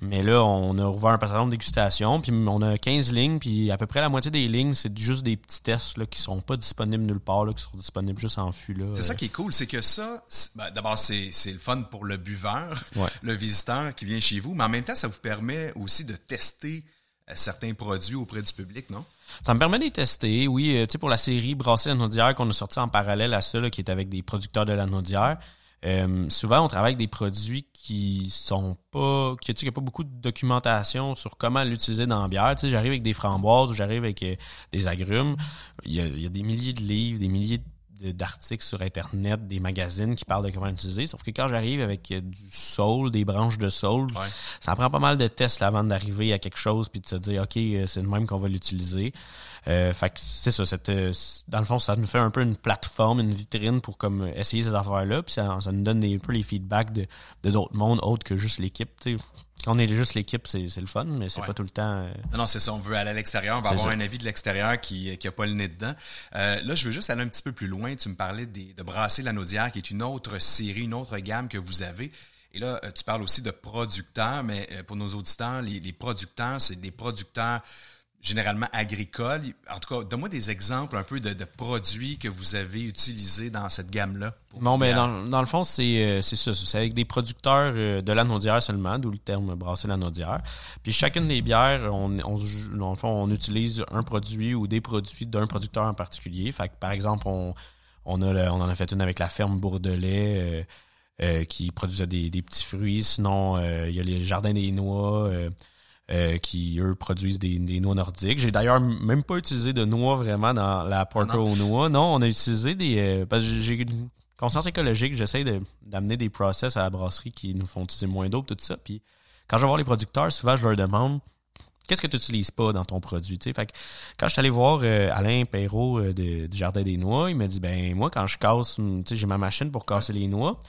Speaker 4: Mais là, on a ouvert un salon de dégustation, puis on a 15 lignes, puis à peu près la moitié des lignes, c'est juste des petits tests là, qui sont pas disponibles nulle part, là, qui sont disponibles juste en fût.
Speaker 1: C'est ça qui est cool, c'est que ça, ben, d'abord, c'est, le fun pour le buveur, le visiteur qui vient chez vous, mais en même temps, ça vous permet aussi de tester euh, certains produits auprès du public, non?
Speaker 4: Ça me permet de les tester, oui. Euh, tu sais, pour la série Brasser la Naudière qu'on a sorti en parallèle à ça, qui est avec des producteurs de la Naudière, euh, souvent, on travaille avec des produits qui sont pas, qui, sais, a pas beaucoup de documentation sur comment l'utiliser dans la bière. Tu sais, j'arrive avec des framboises ou j'arrive avec euh, des agrumes. Il y, a, des milliers de livres, des milliers d'articles sur Internet, des magazines qui parlent de comment l'utiliser. Sauf que quand j'arrive avec euh, du saule, des branches de saule, ça prend pas mal de tests avant d'arriver à quelque chose puis de se dire, OK, c'est le même qu'on va l'utiliser. Euh, fait que c'est ça, euh, dans le fond, ça nous fait un peu une plateforme, une vitrine pour comme essayer ces affaires-là, puis ça, ça nous donne un peu les feedbacks de d'autres mondes autres que juste l'équipe. Quand on est juste l'équipe, c'est, le fun, mais c'est pas tout le temps. Euh,
Speaker 1: non, non, c'est ça. On veut aller à l'extérieur, on va avoir un avis de l'extérieur qui qui a pas le nez dedans. là, je veux juste aller un petit peu plus loin. Tu me parlais de brasser la Naudière, qui est une autre série, une autre gamme que vous avez. Et là, tu parles aussi de producteurs, mais pour nos auditeurs, les, les producteurs, c'est des producteurs généralement agricoles. En tout cas, donne-moi des exemples un peu de, de, produits que vous avez utilisés dans cette gamme-là.
Speaker 4: Bon, ben dans, dans, le fond, c'est euh, c'est ça. C'est avec des producteurs euh, de la naudière seulement, d'où le terme brasser la naudière. Puis chacune des bières, on, on, dans le fond, on utilise un produit ou des produits d'un producteur en particulier. Fait que, par exemple, on, on, a on en a fait une avec la ferme Bourdelais euh, qui produisait des, des, petits fruits. Sinon, il y a les jardins des noix euh, qui, eux, produisent des, noix nordiques. J'ai d'ailleurs même pas utilisé de noix vraiment dans la porter aux noix. Non, on a utilisé des... Euh, parce que j'ai une conscience écologique, j'essaie d'amener des process à la brasserie qui nous font utiliser moins d'eau, tout ça. Puis quand je vais voir les producteurs, souvent, je leur demande qu'est-ce que tu n'utilises pas dans ton produit. Fait que quand je suis allé voir euh, Alain Perrault du Jardin des Noix, il m'a dit ben moi quand je casse, j'ai ma machine pour casser les noix,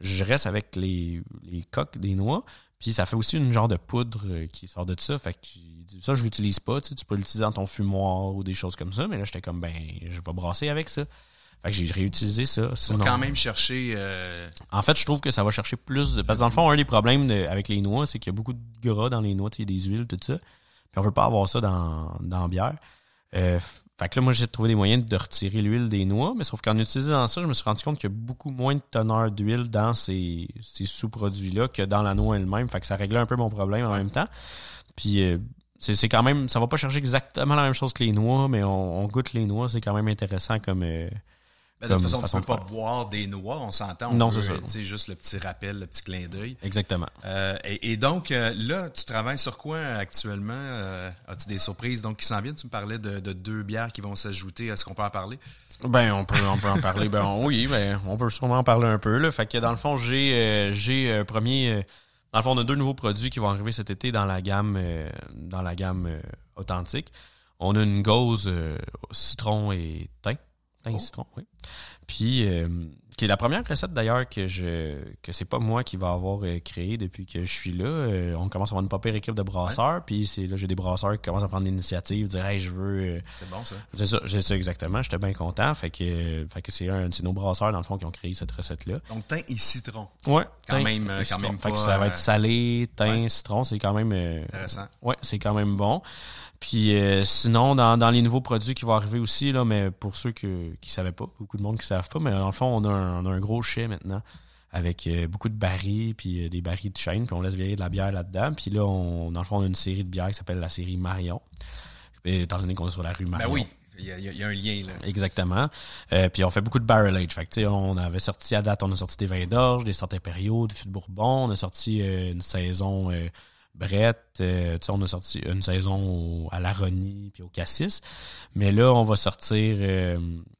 Speaker 4: je reste avec les, les coques des noix, puis ça fait aussi une genre de poudre euh, qui sort de ça. Fait que ça, je l'utilise pas. Tu, peux l'utiliser dans ton fumoir ou des choses comme ça. Mais là, j'étais comme ben, je vais brasser avec ça. Fait que j'ai réutilisé ça.
Speaker 1: Ça va quand même chercher. Euh,
Speaker 4: en fait, je trouve que ça va chercher plus de. Parce que dans le fond, un des problèmes avec les noix, c'est qu'il y a beaucoup de gras dans les noix, il y a des huiles, tout ça. Puis on veut pas avoir ça dans, dans la bière. Euh, fait que là, moi, j'ai trouvé des moyens de retirer l'huile des noix, mais sauf qu'en utilisant ça, je me suis rendu compte qu'il y a beaucoup moins de teneur d'huile dans ces, ces sous-produits-là que dans la noix elle-même. Fait que ça réglait un peu mon problème en même temps. Puis euh, c'est quand même, ça va pas chercher exactement la même chose que les noix, mais on, goûte les noix, c'est quand même intéressant comme, euh,
Speaker 1: ben, de toute façon, tu peux pas boire des noix, on s'entend.
Speaker 4: Non, c'est ça.
Speaker 1: C'est juste le petit rappel, le petit clin d'œil.
Speaker 4: Exactement.
Speaker 1: Euh, et, donc, euh, là, tu travailles sur quoi actuellement? Euh, as-tu des surprises? Donc qui s'en viennent? Tu me parlais de, deux bières qui vont s'ajouter. Est-ce qu'on peut en parler?
Speaker 4: Ben, on peut, on peut en parler. Ben, oui, ben, on peut sûrement en parler un peu. Là. Fait que dans le fond, j'ai, j'ai un premier. dans le fond, on a deux nouveaux produits qui vont arriver cet été dans la gamme, dans la gamme authentique. On a une gauze citron et thym. Un oh. citron, oui. Puis, euh, qui est la première recette d'ailleurs que je que c'est pas moi qui va avoir euh, créé depuis que je suis là. Euh, on commence à avoir une pas équipe de brasseurs, puis c'est là j'ai des brasseurs qui commencent à prendre l'initiative, dire hey je veux.
Speaker 1: c'est bon ça.
Speaker 4: C'est ça, j'ai ça exactement. J'étais bien content. Fait que fait que c'est un c'est nos brasseurs dans le fond qui ont créé cette recette là.
Speaker 1: Donc thym et citron.
Speaker 4: Ouais.
Speaker 1: Quand même quand même
Speaker 4: Fait que ça va être salé, thym, citron, c'est quand même.
Speaker 1: Intéressant.
Speaker 4: Ouais, c'est quand même bon. Puis euh, sinon, dans, dans, les nouveaux produits qui vont arriver aussi, là, mais pour ceux que, qui ne savaient pas, beaucoup de monde qui ne savent pas, mais dans le fond, on a un, on a un gros chai maintenant avec euh, beaucoup de barils, puis euh, des barils de chêne, puis on laisse vieillir de la bière là-dedans. Puis là, on, dans le fond, on a une série de bières qui s'appelle la série Marion. Étant donné qu'on est sur la rue Marion.
Speaker 1: Ben oui. Il y, a, il y, a, un lien là.
Speaker 4: Exactement. puis on fait beaucoup de barrel age. Fait que, on avait sorti à date, on a sorti des vins d'orge, des sortes impériaux, des fûts de Bourbon. On a sorti une saison Brett, euh, on a sorti une saison à l'Aronie puis au Cassis. Mais là, on va sortir, euh,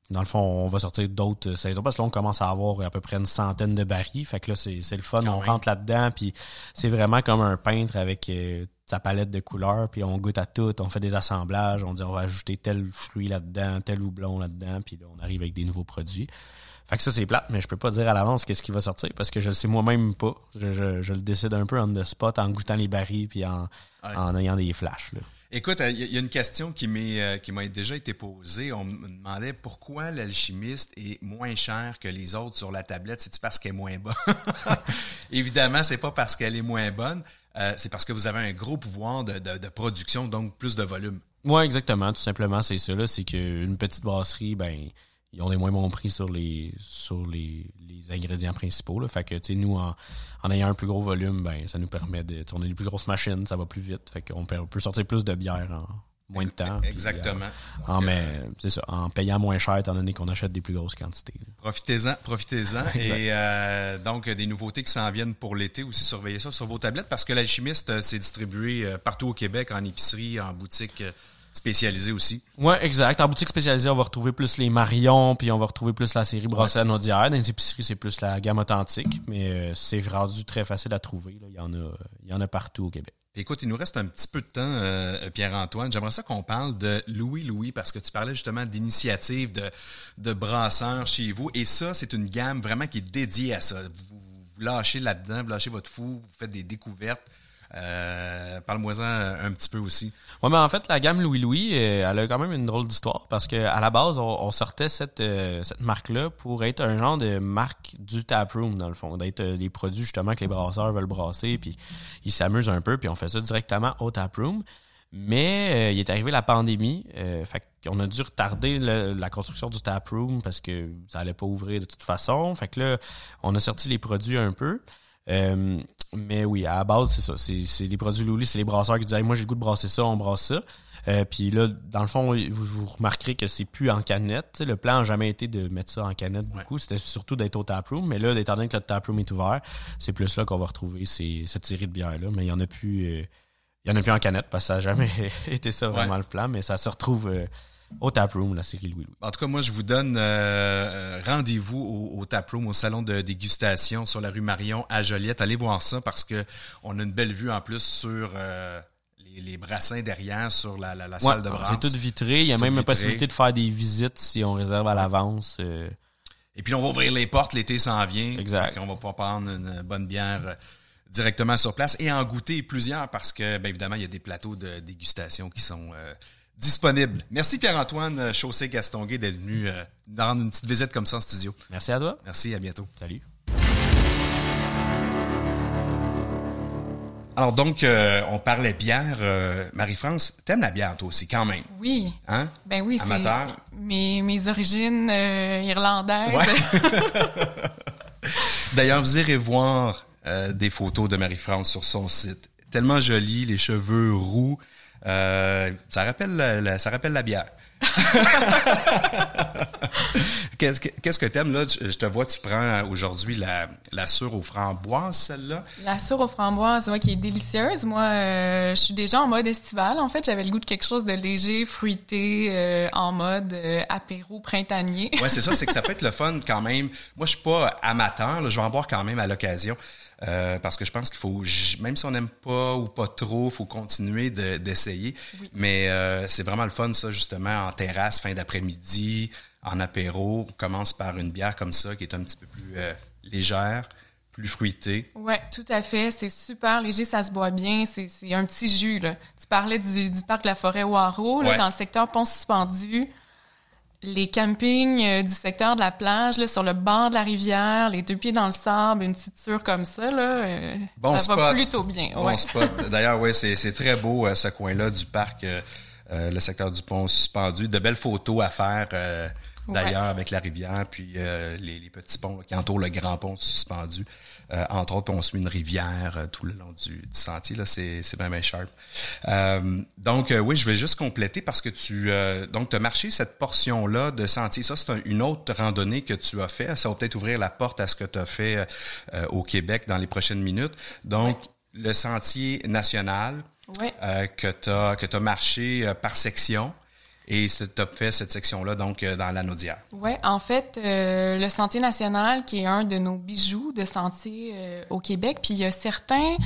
Speaker 4: dans le fond, on va sortir d'autres saisons parce que là, on commence à avoir à peu près une centaine de barils. Fait que là, c'est, le fun. on rentre là-dedans puis c'est vraiment comme un peintre avec euh, sa palette de couleurs puis on goûte à tout. On fait des assemblages. On dit on va ajouter tel fruit là-dedans, tel houblon là-dedans. Puis là, on arrive avec des nouveaux produits. Fait que ça, c'est plate, mais je peux pas dire à l'avance qu'est-ce qui va sortir parce que je le sais moi-même pas. Je, je, le décide un peu on the spot en goûtant les barils puis en, en ayant des flashs. Là.
Speaker 1: Écoute, il y, a une question qui m'est euh, qui m'a déjà été posée. On me demandait pourquoi l'alchimiste est moins cher que les autres sur la tablette. C'est parce qu'elle est moins bonne? Évidemment, c'est pas parce qu'elle est moins bonne. Euh, c'est parce que vous avez un gros pouvoir de, de, de production, donc plus de volume.
Speaker 4: Ouais, exactement. Tout simplement, c'est ça. C'est qu'une petite brasserie, ben ils ont des moins bons prix sur les sur les, les ingrédients principaux. Là. Fait que tu sais, nous, en, en, ayant un plus gros volume, ben ça nous permet de. On a des plus grosses machines, ça va plus vite. Fait qu'on peut, sortir plus de bière en moins de temps.
Speaker 1: Exactement.
Speaker 4: Euh, en, mais, c'est ça, en payant moins cher étant donné qu'on achète des plus grosses quantités.
Speaker 1: Profitez-en, profitez-en. et euh, donc des nouveautés qui s'en viennent pour l'été aussi, surveillez ça sur vos tablettes parce que l'alchimiste euh, s'est distribué partout au Québec, en épicerie, en boutique spécialisé aussi.
Speaker 4: Ouais, exact. En boutique spécialisée, on va retrouver plus les Marion, puis on va retrouver plus la série Brassée à. Dans les épiceries, c'est plus la gamme authentique, mais euh, c'est rendu très facile à trouver. Là. Il, y en a, il y en a partout au Québec.
Speaker 1: Écoute, il nous reste un petit peu de temps, euh, Pierre-Antoine. J'aimerais ça qu'on parle de Louis Louis parce que tu parlais justement d'initiative de, de brasseurs chez vous. Et ça, c'est une gamme vraiment qui est dédiée à ça. Vous, vous lâchez là-dedans, vous lâchez votre fou, vous faites des découvertes. Euh, Parle-moi-en un petit peu aussi.
Speaker 4: Ouais, mais en fait, la gamme Louis Louis, euh, elle a quand même une drôle d'histoire parce que à la base, on, sortait cette euh, cette marque-là pour être un genre de marque du taproom dans le fond, d'être euh, des produits justement que les brasseurs veulent brasser, puis ils s'amusent un peu, puis on fait ça directement au taproom. Mais il est arrivé la pandémie, fait qu'on a dû retarder la construction du taproom parce que ça allait pas ouvrir de toute façon. Fait que là, on a sorti les produits un peu. Mais oui, à la base, c'est ça. C'est des produits Luli, c'est les brasseurs qui disaient moi j'ai le goût de brasser ça, on brasse ça. Euh, puis là, dans le fond, vous, vous remarquerez que c'est plus en canette. le plan n'a jamais été de mettre ça en canette beaucoup. C'était surtout d'être au taproom. Mais là, étant donné que le taproom est ouvert, c'est plus là qu'on va retrouver ces, cette série de bières-là. Mais il y en a plus. Euh, il y en a plus en canette parce que ça n'a jamais été ça vraiment le plan. Mais ça se retrouve. Euh, au taproom, la série Louis Louis.
Speaker 1: En tout cas, moi, je vous donne rendez-vous au, taproom, au salon de dégustation sur la rue Marion à Joliette. Allez voir ça parce que on a une belle vue en plus sur les, brassins derrière sur la, salle de brasse.
Speaker 4: C'est tout vitré. Il y a même la possibilité de faire des visites si on réserve à l'avance. Euh.
Speaker 1: Et puis on va ouvrir les portes, l'été s'en vient.
Speaker 4: Exact.
Speaker 1: On va pouvoir prendre une bonne bière euh, directement sur place et en goûter plusieurs parce que, bien évidemment, il y a des plateaux de dégustation qui sont euh, disponibles. Merci Pierre-Antoine Chaussé-Gastonguay d'être venu euh, rendre une petite visite comme ça en studio.
Speaker 4: Merci à toi.
Speaker 1: Merci, à bientôt.
Speaker 4: Salut.
Speaker 1: Alors donc, euh, on parlait bière. Euh, Marie-France, t'aimes la bière toi aussi quand même?
Speaker 2: Oui.
Speaker 1: Hein?
Speaker 2: Ben oui,
Speaker 1: Amateur?
Speaker 2: Mes, mes origines euh, irlandaises.
Speaker 1: D'ailleurs, vous irez voir des photos de Marie-France sur son site. Tellement jolie, les cheveux roux. Ça rappelle ça rappelle la bière. Qu'est-ce que que t'aimes là? Je te vois, tu prends aujourd'hui la la sure aux framboises, celle-là.
Speaker 2: La sure aux framboises, ouais, qui est délicieuse. Moi, euh, je suis déjà en mode estival. En fait, j'avais le goût de quelque chose de léger, fruité, euh, en mode euh, apéro printanier.
Speaker 1: ouais, c'est ça. C'est que ça peut être le fun quand même. Moi, je suis pas amateur. Là, je vais en boire quand même à l'occasion. Euh, parce que je pense qu'il faut, même si on n'aime pas ou pas trop, faut continuer d'essayer. Mais euh, c'est vraiment le fun, ça, justement, en terrasse, fin d'après-midi, en apéro. On commence par une bière comme ça, qui est un petit peu plus euh, légère, plus fruitée.
Speaker 2: Oui, tout à fait. C'est super léger, ça se boit bien. C'est un petit jus, là. Tu parlais du, parc de la forêt Waro, là, dans le secteur pont suspendu les campings euh, du secteur de la plage, là, sur le bord de la rivière, les deux pieds dans le sable, une petite sûre comme ça, là, euh,
Speaker 1: bon
Speaker 2: ça va plutôt bien.
Speaker 1: Bon spot. D'ailleurs, ouais, c'est très beau euh, ce coin-là du parc, le secteur du pont suspendu. De belles photos à faire d'ailleurs avec la rivière, puis les, petits ponts qui entourent le grand pont suspendu. Euh, entre autres, on suit une rivière euh, tout le long du, sentier. Là, c'est, c'est bien, bien sharp. Euh, donc, oui, je vais juste compléter parce que tu donc as marché cette portion-là de sentier. Ça, c'est une autre randonnée que tu as fait. Ça va peut-être ouvrir la porte à ce que tu as fait au Québec dans les prochaines minutes. Donc, le sentier national que tu as, que as marché par section. Et tu as fait cette section-là, donc, euh, dans la Naudière.
Speaker 2: Oui, en fait, euh, le Sentier national, qui est un de nos bijoux de sentier euh, au Québec, puis il y a certains,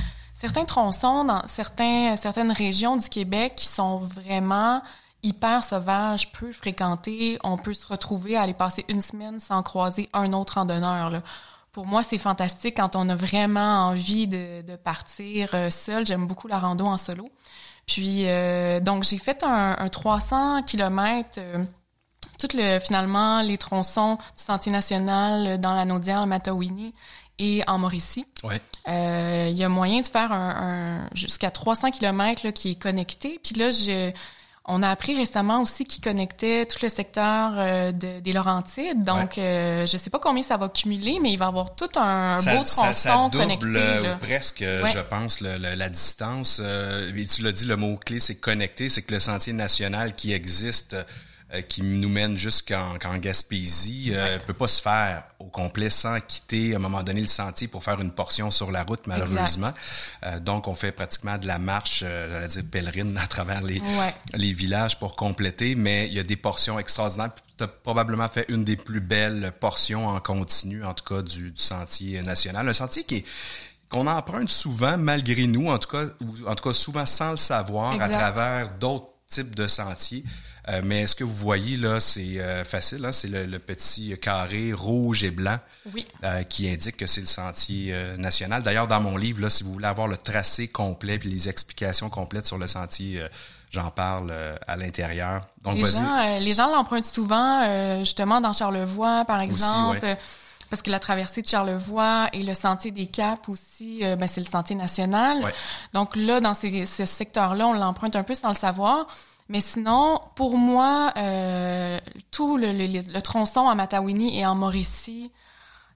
Speaker 2: tronçons dans certaines régions du Québec qui sont vraiment hyper sauvages, peu fréquentés. On peut se retrouver à aller passer une semaine sans croiser un autre randonneur. Pour moi, c'est fantastique quand on a vraiment envie de, de partir seul. J'aime beaucoup la rando en solo. Puis, euh, donc, j'ai fait un, un 300 km, euh, tout le, finalement, les tronçons du Sentier national dans la Naudière, le Matawini et en Mauricie.
Speaker 1: Ouais.
Speaker 2: Euh, il y a moyen de faire un, un jusqu'à 300 km là, qui est connecté. Puis là, je on a appris récemment aussi qu'il connectait tout le secteur euh, de, des Laurentides. Donc, euh, je sais pas combien ça va cumuler, mais il va y avoir tout un beau tronçon ça, ça double, connecté.
Speaker 1: Euh, presque, je pense, le, la distance. et tu l'as dit, le mot-clé, c'est connecté. C'est que le sentier national qui existe euh, qui nous mène jusqu'en Gaspésie euh, peut pas se faire au complet sans quitter à un moment donné le sentier pour faire une portion sur la route malheureusement. Euh, donc on fait pratiquement de la marche, euh, j'allais dire pèlerine à travers les les villages pour compléter, mais il y a des portions extraordinaires. Tu as probablement fait une des plus belles portions en continu en tout cas du, du sentier national, un sentier qui est qu'on emprunte souvent malgré nous, en tout cas, ou en tout cas souvent sans le savoir, à travers d'autres types de sentiers. Euh, mais ce que vous voyez là, c'est euh, facile. Hein? C'est le, petit carré rouge et blanc euh, qui indique que c'est le sentier national. D'ailleurs, dans mon livre, là, si vous voulez avoir le tracé complet puis les explications complètes sur le sentier, j'en parle à l'intérieur.
Speaker 2: Donc, les gens, les gens l'empruntent souvent, justement dans Charlevoix, par exemple. parce que la traversée de Charlevoix et le sentier des Caps aussi, euh, ben, c'est le sentier national.
Speaker 1: Ouais.
Speaker 2: Donc là, dans ces, ce secteur-là, on l'emprunte un peu sans le savoir. Mais sinon, pour moi, euh, tout le, le, le tronçon à Matawini et en Mauricie,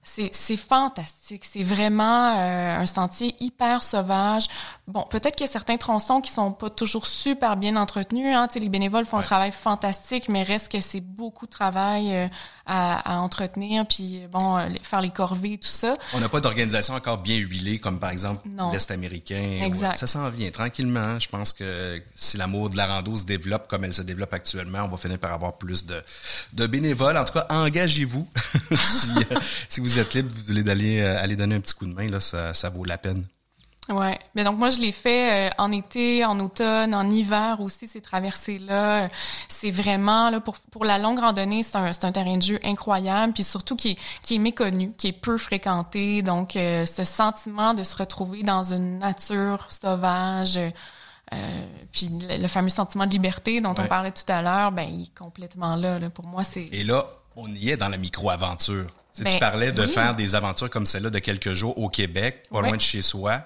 Speaker 2: c'est c'est fantastique. C'est vraiment euh, un sentier hyper sauvage. Bon, peut-être qu'il y a certains tronçons qui sont pas toujours super bien entretenus. Hein. Tu sais, les bénévoles font
Speaker 1: Ouais.
Speaker 2: un travail fantastique, mais reste que c'est beaucoup de travail euh, à, à entretenir, puis bon, euh, faire les corvées, tout ça.
Speaker 1: On n'a pas d'organisation encore bien huilée, comme par exemple l'Est américain.
Speaker 2: Exact.
Speaker 1: Ouais, Ça s'en vient tranquillement. Je pense que si l'amour de la rando se développe comme elle se développe actuellement, on va finir par avoir plus de, de bénévoles. En tout cas, engagez-vous. si, euh, si vous êtes libre, vous voulez d'aller euh, aller donner un petit coup de main, là, ça, ça vaut la peine.
Speaker 2: Ouais, mais donc moi je l'ai fait euh, en été, en automne, en hiver aussi ces traversées là. C'est vraiment là pour pour la longue randonnée, c'est un c'est un terrain de jeu incroyable puis surtout qui est qui est méconnu, qui est peu fréquenté. Donc euh, ce sentiment de se retrouver dans une nature sauvage euh, puis le, le fameux sentiment de liberté dont
Speaker 1: Ouais.
Speaker 2: on parlait tout à l'heure, ben il est complètement là, là. pour moi c'est
Speaker 1: Et là, on y est dans la micro-aventure. Tu sais, tu
Speaker 2: Ben,
Speaker 1: parlais de
Speaker 2: oui.
Speaker 1: faire des aventures comme celle-là de quelques jours au Québec, pas loin de chez soi.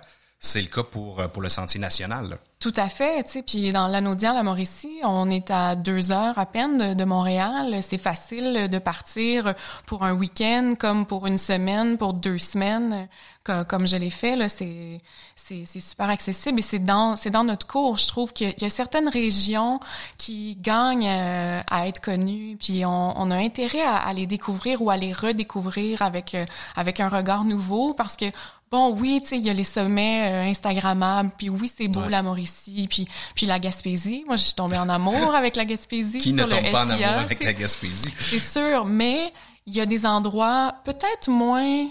Speaker 1: C'est le cas pour, euh, pour le Sentier national.
Speaker 2: Tout à fait. Puis dans l'Anaudière, la Mauricie, on est à deux heures à peine de, Montréal. C'est facile de partir pour un week-end, comme pour une semaine, pour deux semaines, co- comme, je l'ai fait. Là, c'est c'est super accessible et c'est dans c'est dans notre cours. Je trouve qu'il y a- il y a certaines régions qui gagnent euh, à être connues, puis on, on a intérêt à, à les découvrir ou à les redécouvrir avec euh, avec un regard nouveau, parce que Bon, oui, tu sais, il y a les sommets euh, Instagrammables, puis oui, c'est beau
Speaker 1: Ouais.
Speaker 2: la Mauricie, puis puis la Gaspésie. Moi, je suis tombée en amour avec la Gaspésie
Speaker 1: Qui ne
Speaker 2: sur le
Speaker 1: tombe pas en amour avec la Gaspésie?
Speaker 2: C'est sûr, mais il y a des endroits peut-être moins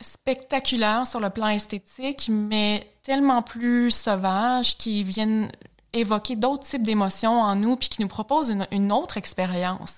Speaker 2: spectaculaires sur le plan esthétique, mais tellement plus sauvages qui viennent évoquer d'autres types d'émotions en nous, puis qui nous proposent une, une autre expérience.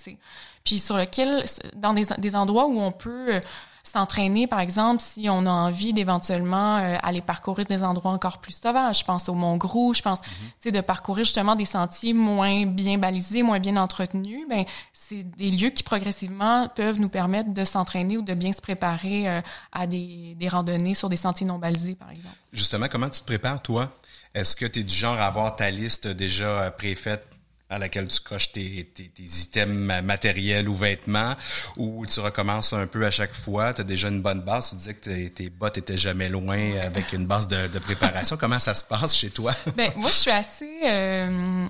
Speaker 2: Puis sur lequel, dans des, des endroits où on peut s'entraîner, par exemple, si on a envie d'éventuellement euh, aller parcourir des endroits encore plus sauvages. Je pense au Mont Grou, je pense, tu sais, de parcourir justement des sentiers moins bien balisés, moins bien entretenus. Ben, c'est des lieux qui progressivement peuvent nous permettre de s'entraîner ou de bien se préparer euh, à des, des randonnées sur des sentiers non balisés, par exemple.
Speaker 1: Justement, comment tu te prépares, toi? Est-ce que tu es du genre à avoir ta liste déjà euh, préfaite à laquelle tu coches tes, tes, items matériels ou vêtements, ou tu recommences un peu à chaque fois, tu as déjà une bonne base, tu disais que tes, tes bottes étaient jamais loin avec une base de, de préparation. Comment ça se passe chez toi?
Speaker 2: Ben, moi, je suis assez. euh,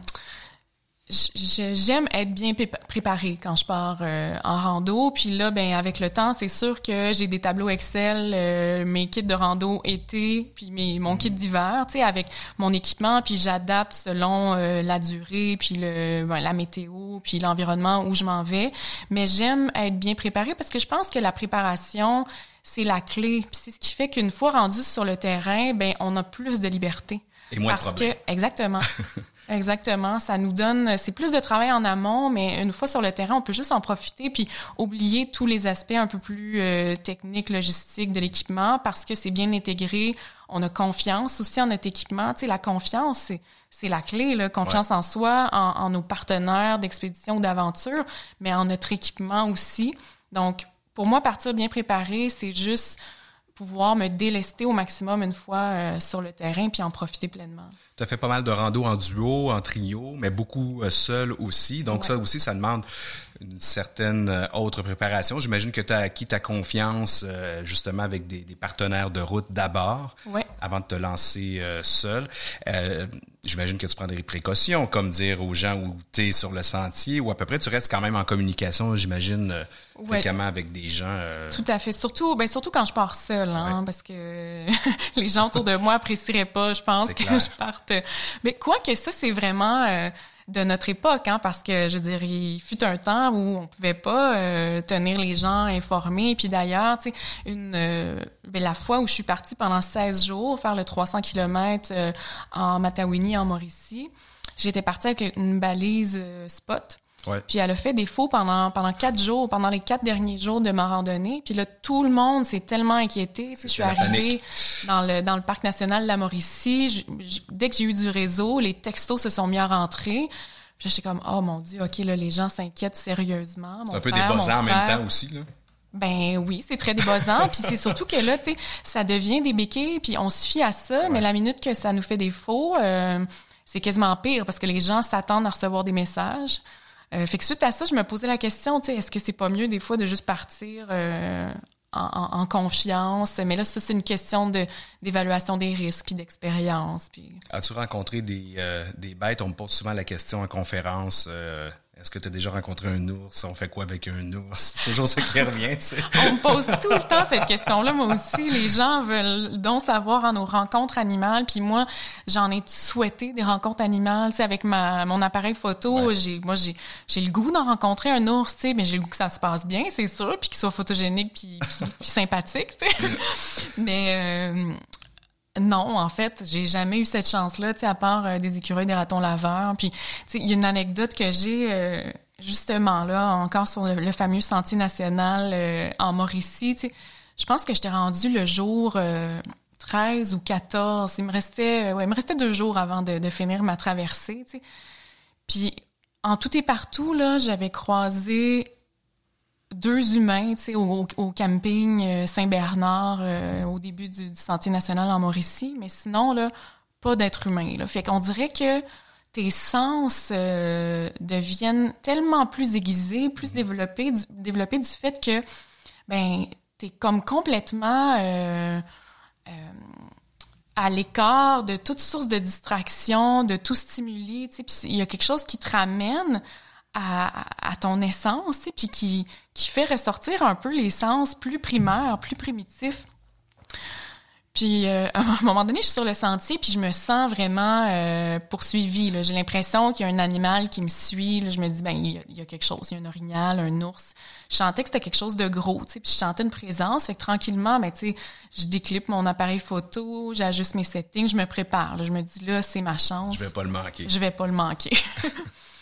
Speaker 2: J'aime être bien préparée quand je pars euh, en rando. Puis là, ben avec le temps, c'est sûr que j'ai des tableaux Excel, euh, mes kits de rando été, puis mes, mon kit d'hiver, tu sais, avec mon équipement, puis j'adapte selon euh, la durée, puis le, ben, la météo, puis l'environnement où je m'en vais. Mais j'aime être bien préparée parce que je pense que la préparation, c'est la clé. Puis c'est ce qui fait qu'une fois rendu sur le terrain, ben on a plus de liberté.
Speaker 1: Et moins de
Speaker 2: Parce
Speaker 1: problèmes.
Speaker 2: que, exactement. Exactement. Ça nous donne, c'est plus de travail en amont, mais une fois sur le terrain, on peut juste en profiter puis oublier tous les aspects un peu plus euh, techniques, logistiques de l'équipement parce que c'est bien intégré. On a confiance aussi en notre équipement. Tu sais, la confiance, c'est, c'est la clé, là. Confiance en soi, en, en nos partenaires d'expédition ou d'aventure, mais en notre équipement aussi. Donc, pour moi, partir bien préparé, c'est juste pouvoir me délester au maximum une fois euh, sur le terrain puis en profiter pleinement.
Speaker 1: Tu as fait pas mal de rando en duo, en trio, mais beaucoup euh, seul aussi. Donc
Speaker 2: Ouais.
Speaker 1: ça aussi, ça demande une certaine euh, autre préparation. J'imagine que tu as acquis ta confiance euh, justement avec des, des partenaires de route d'abord,
Speaker 2: Ouais.
Speaker 1: avant de te lancer euh, seul. Euh, J'imagine que tu prends des précautions, comme dire aux gens où tu es sur le sentier, ou à peu près tu restes quand même en communication, j'imagine, euh,
Speaker 2: Ouais.
Speaker 1: fréquemment avec des gens. euh,
Speaker 2: Tout à fait. Surtout, ben surtout quand je pars seule, hein, parce que les gens autour de moi apprécieraient pas, je pense, que je parte. Mais quoi que ça, c'est vraiment euh, de notre époque, hein, parce que je dire, il fut un temps où on pouvait pas euh, tenir les gens informés. Puis d'ailleurs, tu sais, une euh, ben, la fois où je suis partie pendant 16 jours faire le 300 km euh, en Matawini, en Mauricie, j'étais partie avec une balise euh, spot.
Speaker 1: Ouais.
Speaker 2: Puis elle a fait des faux pendant pendant quatre jours, pendant les quatre derniers jours de ma randonnée. Puis là, tout le monde s'est tellement inquiété. Je suis arrivée dans le dans le parc national de la Mauricie. Je- je- dès que j'ai eu du réseau, les textos se sont mis à rentrer. Puis j'étais comme oh mon dieu, ok là les gens s'inquiètent sérieusement.
Speaker 1: C'est un peu
Speaker 2: frère,
Speaker 1: débossant en même temps aussi. Là.
Speaker 2: Ben oui, c'est très déboisant. puis c'est surtout que là, tu sais, ça devient des béquilles, puis on se fie à ça. Mais la minute que ça nous fait défaut, euh, c'est quasiment pire parce que les gens s'attendent à recevoir des messages. Euh, fait que suite à ça, je me posais la question, tu sais, est-ce que c'est pas mieux des fois de juste partir euh, en, confiance? Mais là, ça, c'est une question de d'évaluation des risques puis d'expérience.
Speaker 1: As-tu rencontré des, euh, des bêtes? On me pose souvent la question en conférence. Est-ce que tu as déjà rencontré un ours? On fait quoi avec un ours? C'est toujours ça qui revient, tu sais.
Speaker 2: On me pose tout le temps cette question-là, moi aussi. Les gens veulent donc savoir en nos rencontres animales. Puis moi, j'en ai souhaité des rencontres animales, tu sais, avec ma, mon appareil photo. J'ai, moi, j'ai, j'ai le goût d'en rencontrer un ours, tu sais, mais j'ai le goût que ça se passe bien, c'est sûr, puis qu'il soit photogénique puis, puis, sympathique, tu sais. mais euh, non, en fait, j'ai jamais eu cette chance-là, tu sais, à part euh, des écureuils, des ratons laveurs. Puis, tu sais, il y a une anecdote que j'ai euh, justement là, encore sur le, fameux sentier national euh, en Mauricie. Tu sais, je pense que j'étais rendue le jour 13 ou 14. Il me restait, ouais, il me restait deux jours avant de, finir ma traversée. Puis, en tout et partout là, j'avais croisé deux humains, au, camping euh, Saint-Bernard, euh, au début du, Sentier national en Mauricie, mais sinon, là, pas d'être humain. Là. Fait qu'on dirait que tes sens euh, deviennent tellement plus aiguisés, plus développés, du, fait que, ben, t'es comme complètement à l'écart de toute source de distraction, de tout stimuli, il y a quelque chose qui te ramène à, ton essence, puis qui, qui fait ressortir un peu les sens plus primaires, plus primitifs. Puis euh, à un moment donné, je suis sur le sentier, puis je me sens vraiment euh, poursuivie. J'ai l'impression qu'il y a un animal qui me suit. Je me dis, ben il y, a, quelque chose, il y a un orignal, un ours. Je sentais que c'était quelque chose de gros, tu sais, puis je sentais une présence. Fait que tranquillement, ben tu sais, je déclippe mon appareil photo, j'ajuste mes settings, je me prépare. Je me dis là, c'est ma chance.
Speaker 1: Je vais pas le manquer.
Speaker 2: Je vais pas le manquer.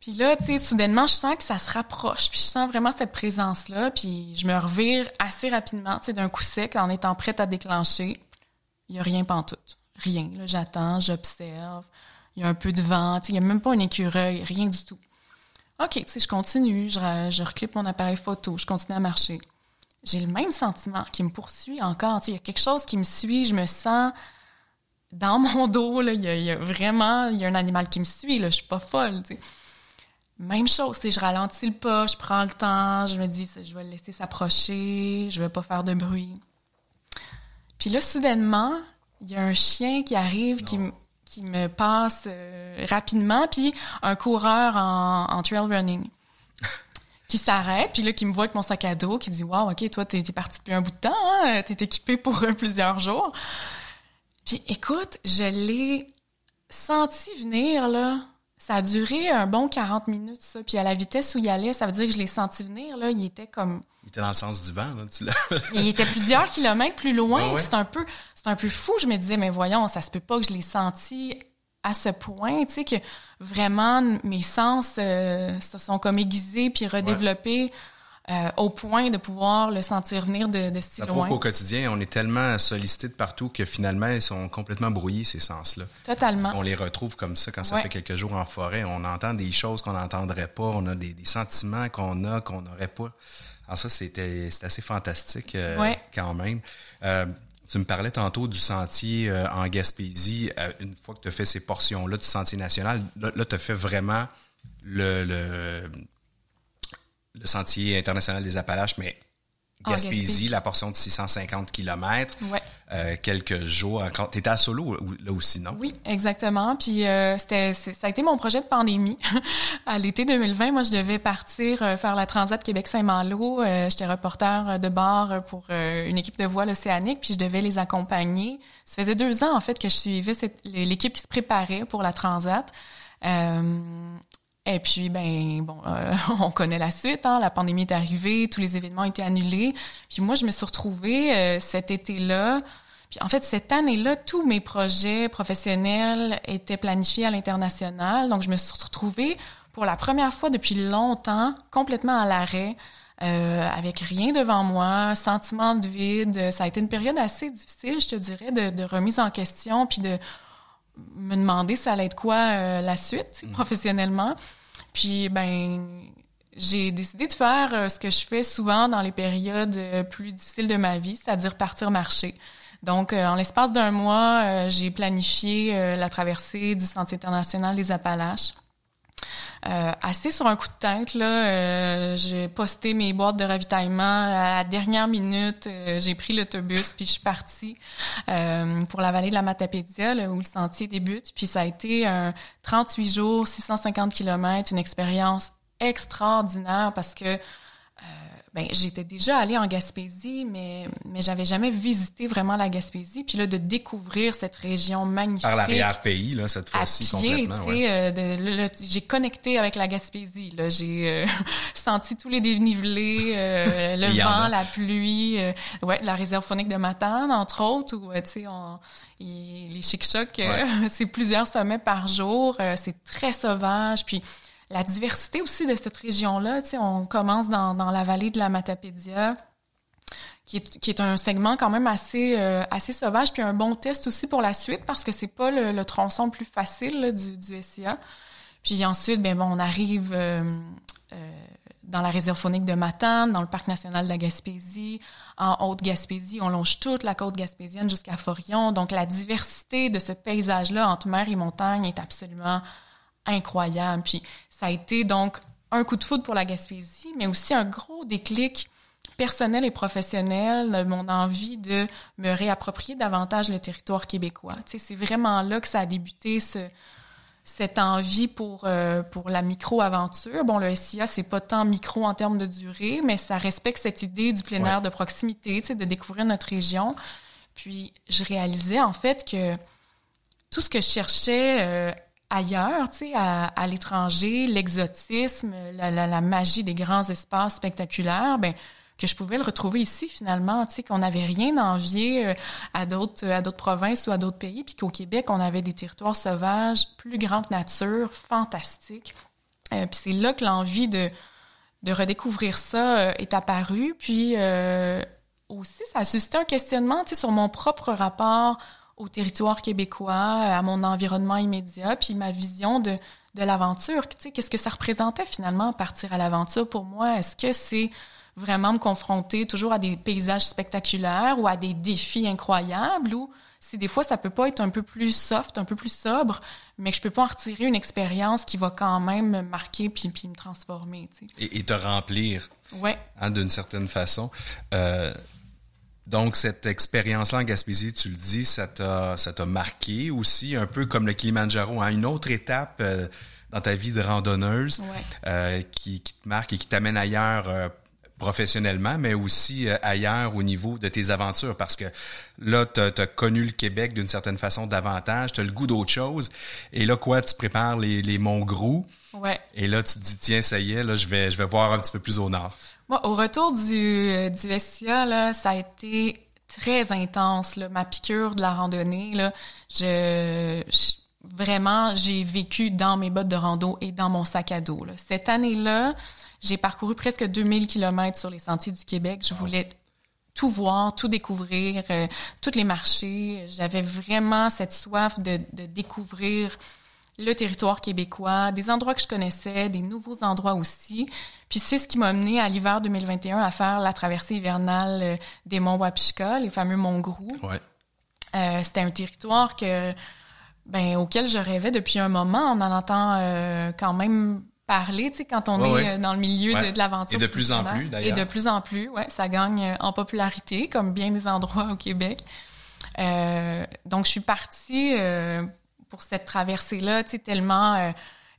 Speaker 2: Puis là, tu sais, soudainement, je sens que ça se rapproche. Puis je sens vraiment cette présence-là. Puis je me revire assez rapidement, tu sais, d'un coup sec, en étant prête à déclencher. Il y a rien pantoute. Rien. Là, j'attends, j'observe. Il y a un peu de vent. Tu sais, il y a même pas un écureuil. Rien du tout. OK, tu sais, je continue. Je, je reclipe mon appareil photo. Je continue à marcher. J'ai le même sentiment qui me poursuit encore. Tu sais, il y a quelque chose qui me suit. Je me sens dans mon dos. Là, il, y a, vraiment... Il y a un animal qui me suit. Là, je suis pas folle, tu sais. Même chose, si je ralentis le pas, je prends le temps, je me dis, je vais le laisser s'approcher, je vais pas faire de bruit. Puis là, soudainement, il y a un chien qui arrive, qui, qui me passe euh, rapidement, puis un coureur en, en trail running qui s'arrête, puis là, qui me voit avec mon sac à dos, qui dit « Wow, OK, toi, t'es, parti depuis un bout de temps, hein? t'es équipé pour plusieurs jours. » Puis écoute, je l'ai senti venir, là, ça a duré un bon 40 minutes, ça. Puis à la vitesse où il allait, ça veut dire que je l'ai senti venir, là. Il était comme...
Speaker 1: Il était dans le sens du vent, là. Tu
Speaker 2: il était plusieurs kilomètres plus loin. C'est un peu, c'est un peu fou. Je me disais, mais voyons, ça se peut pas que je l'ai senti à ce point, tu sais, que vraiment mes sens euh, se sont comme aiguisés puis redéveloppés. Euh, au point de pouvoir le sentir venir de, de si loin.
Speaker 1: Au quotidien, on est tellement sollicité de partout que finalement, ils sont complètement brouillés, ces sens-là.
Speaker 2: Totalement.
Speaker 1: On les retrouve comme ça quand ça fait quelques jours en forêt. On entend des choses qu'on n'entendrait pas. On a des, sentiments qu'on a qu'on n'aurait pas. Alors ça, c'était assez fantastique euh, quand même. Euh, tu me parlais tantôt du sentier en Gaspésie. une fois que tu as fait ces portions-là du sentier national, là, là tu as fait vraiment le, le le sentier international des Appalaches, mais Gaspésie, la portion de 650 km,
Speaker 2: ouais.
Speaker 1: euh, quelques jours. Tu étais à Solo là aussi, non?
Speaker 2: Oui, exactement. Puis euh, c'était, ça a été mon projet de pandémie. à l'été 2020, moi, je devais partir euh, faire la Transat Québec-Saint-Malo. Euh, j'étais reporter de bord pour une équipe de voile océanique, puis je devais les accompagner. Ça faisait deux ans, en fait, que je suivais l'équipe qui se préparait pour la Transat. Et puis, ben bon, euh, on connaît la suite. Hein, la pandémie est arrivée, tous les événements ont été annulés. Puis moi, je me suis retrouvée euh, cet été-là. Puis en fait, cette année-là, tous mes projets professionnels étaient planifiés à l'international. Donc, je me suis retrouvée pour la première fois depuis longtemps complètement à l'arrêt. Euh, avec rien devant moi, sentiment de vide. Ça a été une période assez difficile, je te dirais, de, de remise en question, puis de me demander ça allait être quoi la suite, mm. professionnellement. Puis, ben, j'ai décidé de faire euh, ce que je fais souvent dans les périodes euh, plus difficiles de ma vie, c'est-à-dire partir marcher. Donc, en l'espace d'un mois, j'ai planifié la traversée du Sentier international des Appalaches. Euh, assez sur un coup de tête, là, euh, j'ai posté mes boîtes de ravitaillement à la dernière minute. Euh, j'ai pris l'autobus puis je suis partie pour la vallée de la Matapédia, où le sentier débute. Puis ça a été un 38 jours, 650 kilomètres, une expérience extraordinaire parce que ben j'étais déjà allée en Gaspésie, mais mais j'avais jamais visité vraiment la Gaspésie. Puis là, de découvrir cette région magnifique.
Speaker 1: Par l'arrière-pays, là, cette fois-ci, complètement.
Speaker 2: Ouais. Euh, j'ai connecté avec la Gaspésie. Là, j'ai euh, senti tous les dénivelés, euh, le vent, la pluie, ouais, la réserve phonique de Matane, entre autres, où tu sais, les chic-chocs, c'est plusieurs sommets par jour. c'est très sauvage. Puis la diversité aussi de cette région-là. On commence dans, la vallée de la Matapédia, qui est, un segment quand même assez euh, assez sauvage, puis un bon test aussi pour la suite parce que c'est pas le, tronçon le plus facile du, du SIA. Puis ensuite, ben bon, on arrive euh, euh, dans la réserve faunique de Matane, dans le parc national de la Gaspésie, en Haute-Gaspésie, on longe toute la côte gaspésienne jusqu'à Forillon. Donc la diversité de ce paysage-là entre mer et montagne est absolument incroyable. Ça a été donc un coup de foudre pour la Gaspésie, mais aussi un gros déclic personnel et professionnel mon envie de me réapproprier davantage le territoire québécois. Tu sais, c'est vraiment là que ça a débuté ce, cette envie pour euh, pour la micro-aventure. Bon, le SIA, c'est pas tant micro en termes de durée, mais ça respecte cette idée du plein air de proximité, tu sais, de découvrir notre région. Puis, je réalisais en fait que tout ce que je cherchais euh, ailleurs, tu sais, à, à l'étranger, l'exotisme, la, la, la, magie des grands espaces spectaculaires, ben que je pouvais le retrouver ici finalement, tu sais, qu'on n'avait rien envié euh, à d'autres à d'autres provinces ou à d'autres pays, puis qu'au Québec on avait des territoires sauvages, plus grande nature, fantastiques. Euh, puis c'est là que l'envie de de redécouvrir ça euh, est apparue. Puis euh, aussi, ça a suscité un questionnement, tu sais, sur mon propre rapport au territoire québécois, à mon environnement immédiat, puis ma vision de, de l'aventure. Tu sais, qu'est-ce que ça représentait finalement partir à l'aventure? Pour moi? Est-ce que c'est vraiment me confronter toujours à des paysages spectaculaires ou à des défis incroyables ou si des fois ça peut pas être un peu plus soft, un peu plus sobre, mais que je peux pas en retirer une expérience qui va quand même me marquer puis, puis me transformer. Tu sais?
Speaker 1: et, et, te remplir.
Speaker 2: Ouais.
Speaker 1: Hein, d'une certaine façon. Euh, donc, cette expérience-là en Gaspésie, tu le dis, ça t'a, ça t'a marqué aussi, un peu comme le Kilimanjaro, hein, une autre étape euh, dans ta vie de randonneuse
Speaker 2: ouais.
Speaker 1: euh, qui, qui, te marque et qui t'amène ailleurs euh, professionnellement, mais aussi ailleurs au niveau de tes aventures, parce que là, tu as, connu le Québec d'une certaine façon davantage, tu as le goût d'autre chose, et là, quoi, tu prépares les, les Monts Grou,
Speaker 2: ouais.
Speaker 1: et là, tu te dis, tiens, ça y est, là, je vais, je vais voir un petit peu plus au nord.
Speaker 2: Moi, au retour du, du SIA, là, ça a été très intense, là, ma piqûre de la randonnée. Là, je, je vraiment, j'ai vécu dans mes bottes de rando et dans mon sac à dos. Là. Cette année-là, j'ai parcouru presque 2000 kilomètres sur les sentiers du Québec. Je voulais tout voir, tout découvrir, euh, tous les marchés. J'avais vraiment cette soif de, de découvrir le territoire québécois, des endroits que je connaissais, des nouveaux endroits aussi. Puis c'est ce qui m'a mené à l'hiver 2021 à faire la traversée hivernale euh, des monts Wapishka, les fameux monts Grou.
Speaker 1: Ouais.
Speaker 2: Euh, c'était un territoire que ben auquel je rêvais depuis un moment. On en entend euh, quand même parler, tu sais, quand on
Speaker 1: ouais,
Speaker 2: est
Speaker 1: ouais.
Speaker 2: dans le milieu
Speaker 1: ouais.
Speaker 2: de, de l'aventure.
Speaker 1: Et de plus en plus, d'ailleurs.
Speaker 2: Et de plus en plus, ouais, ça gagne en popularité, comme bien des endroits au Québec. Euh, donc, je suis partie euh, pour cette traversée-là, tu sais, tellement euh,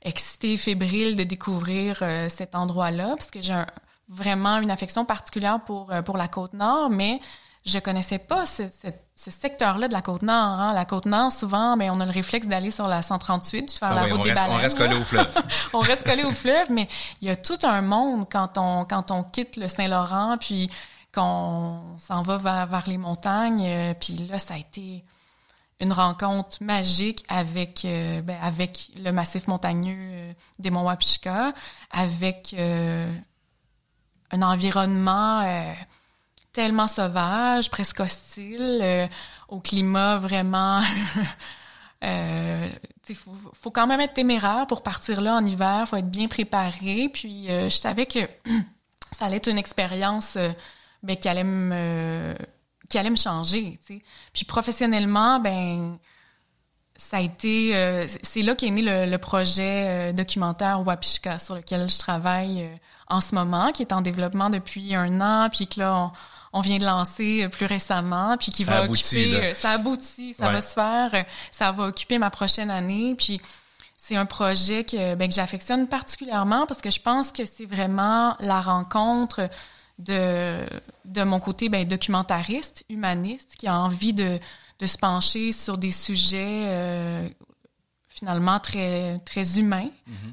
Speaker 2: excitée, fébrile de découvrir euh, cet endroit-là, parce que j'ai un, vraiment une affection particulière pour euh, pour la côte nord, mais je connaissais pas ce, ce, ce secteur-là de la côte nord. Hein. La côte nord, souvent, ben, on a le réflexe d'aller sur la 138, faire
Speaker 1: ah
Speaker 2: la
Speaker 1: oui,
Speaker 2: route
Speaker 1: on
Speaker 2: des
Speaker 1: reste,
Speaker 2: baleines.
Speaker 1: On reste collé au fleuve.
Speaker 2: on reste collé au fleuve, mais il y a tout un monde quand on quand on quitte le Saint-Laurent, puis qu'on s'en va vers, vers les montagnes. Euh, puis là, ça a été une rencontre magique avec euh, ben, avec le massif montagneux euh, des monts Wapishka, avec euh, un environnement tellement sauvage, presque hostile, au climat vraiment il faut, faut quand même être téméraire pour partir là en hiver, faut être bien préparé. Puis je savais que ça allait être une expérience euh, ben, qui allait me qui allait me changer. Puis professionnellement, ben ça a été euh, c'est là qu'est né le, le projet euh, documentaire Wapishka sur lequel je travaille euh, en ce moment, qui est en développement depuis un an, puis que là on, on vient de lancer plus récemment, puis qui
Speaker 1: Ça
Speaker 2: va
Speaker 1: aboutit,
Speaker 2: occuper, ça aboutit, ça
Speaker 1: Ouais.
Speaker 2: va se faire, ça va occuper ma prochaine année, puis c'est un projet que ben, que j'affectionne particulièrement parce que je pense que c'est vraiment la rencontre de de mon côté ben, documentariste, humaniste, qui a envie de de se pencher sur des sujets euh, finalement très très humains,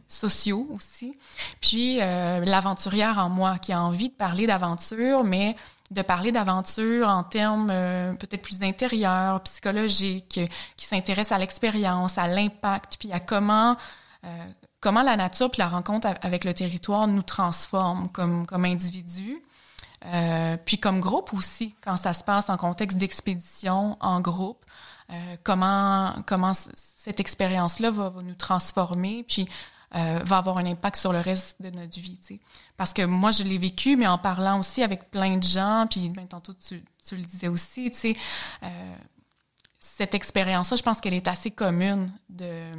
Speaker 2: sociaux aussi. Puis euh, l'aventurière en moi qui a envie de parler d'aventure, mais de parler d'aventure en termes euh, peut-être plus intérieurs, psychologiques, qui s'intéresse à l'expérience, à l'impact, puis à comment euh, comment la nature puis la rencontre avec le territoire nous transforme comme comme individus. Euh, puis comme groupe aussi, quand ça se passe en contexte d'expédition en groupe, euh, comment comment cette expérience-là va, va nous transformer, puis euh, va avoir un impact sur le reste de notre vie, tu sais. Parce que moi, je l'ai vécu, mais en parlant aussi avec plein de gens, puis ben, tantôt tu, tu le disais aussi, tu sais, euh, cette expérience-là, je pense qu'elle est assez commune de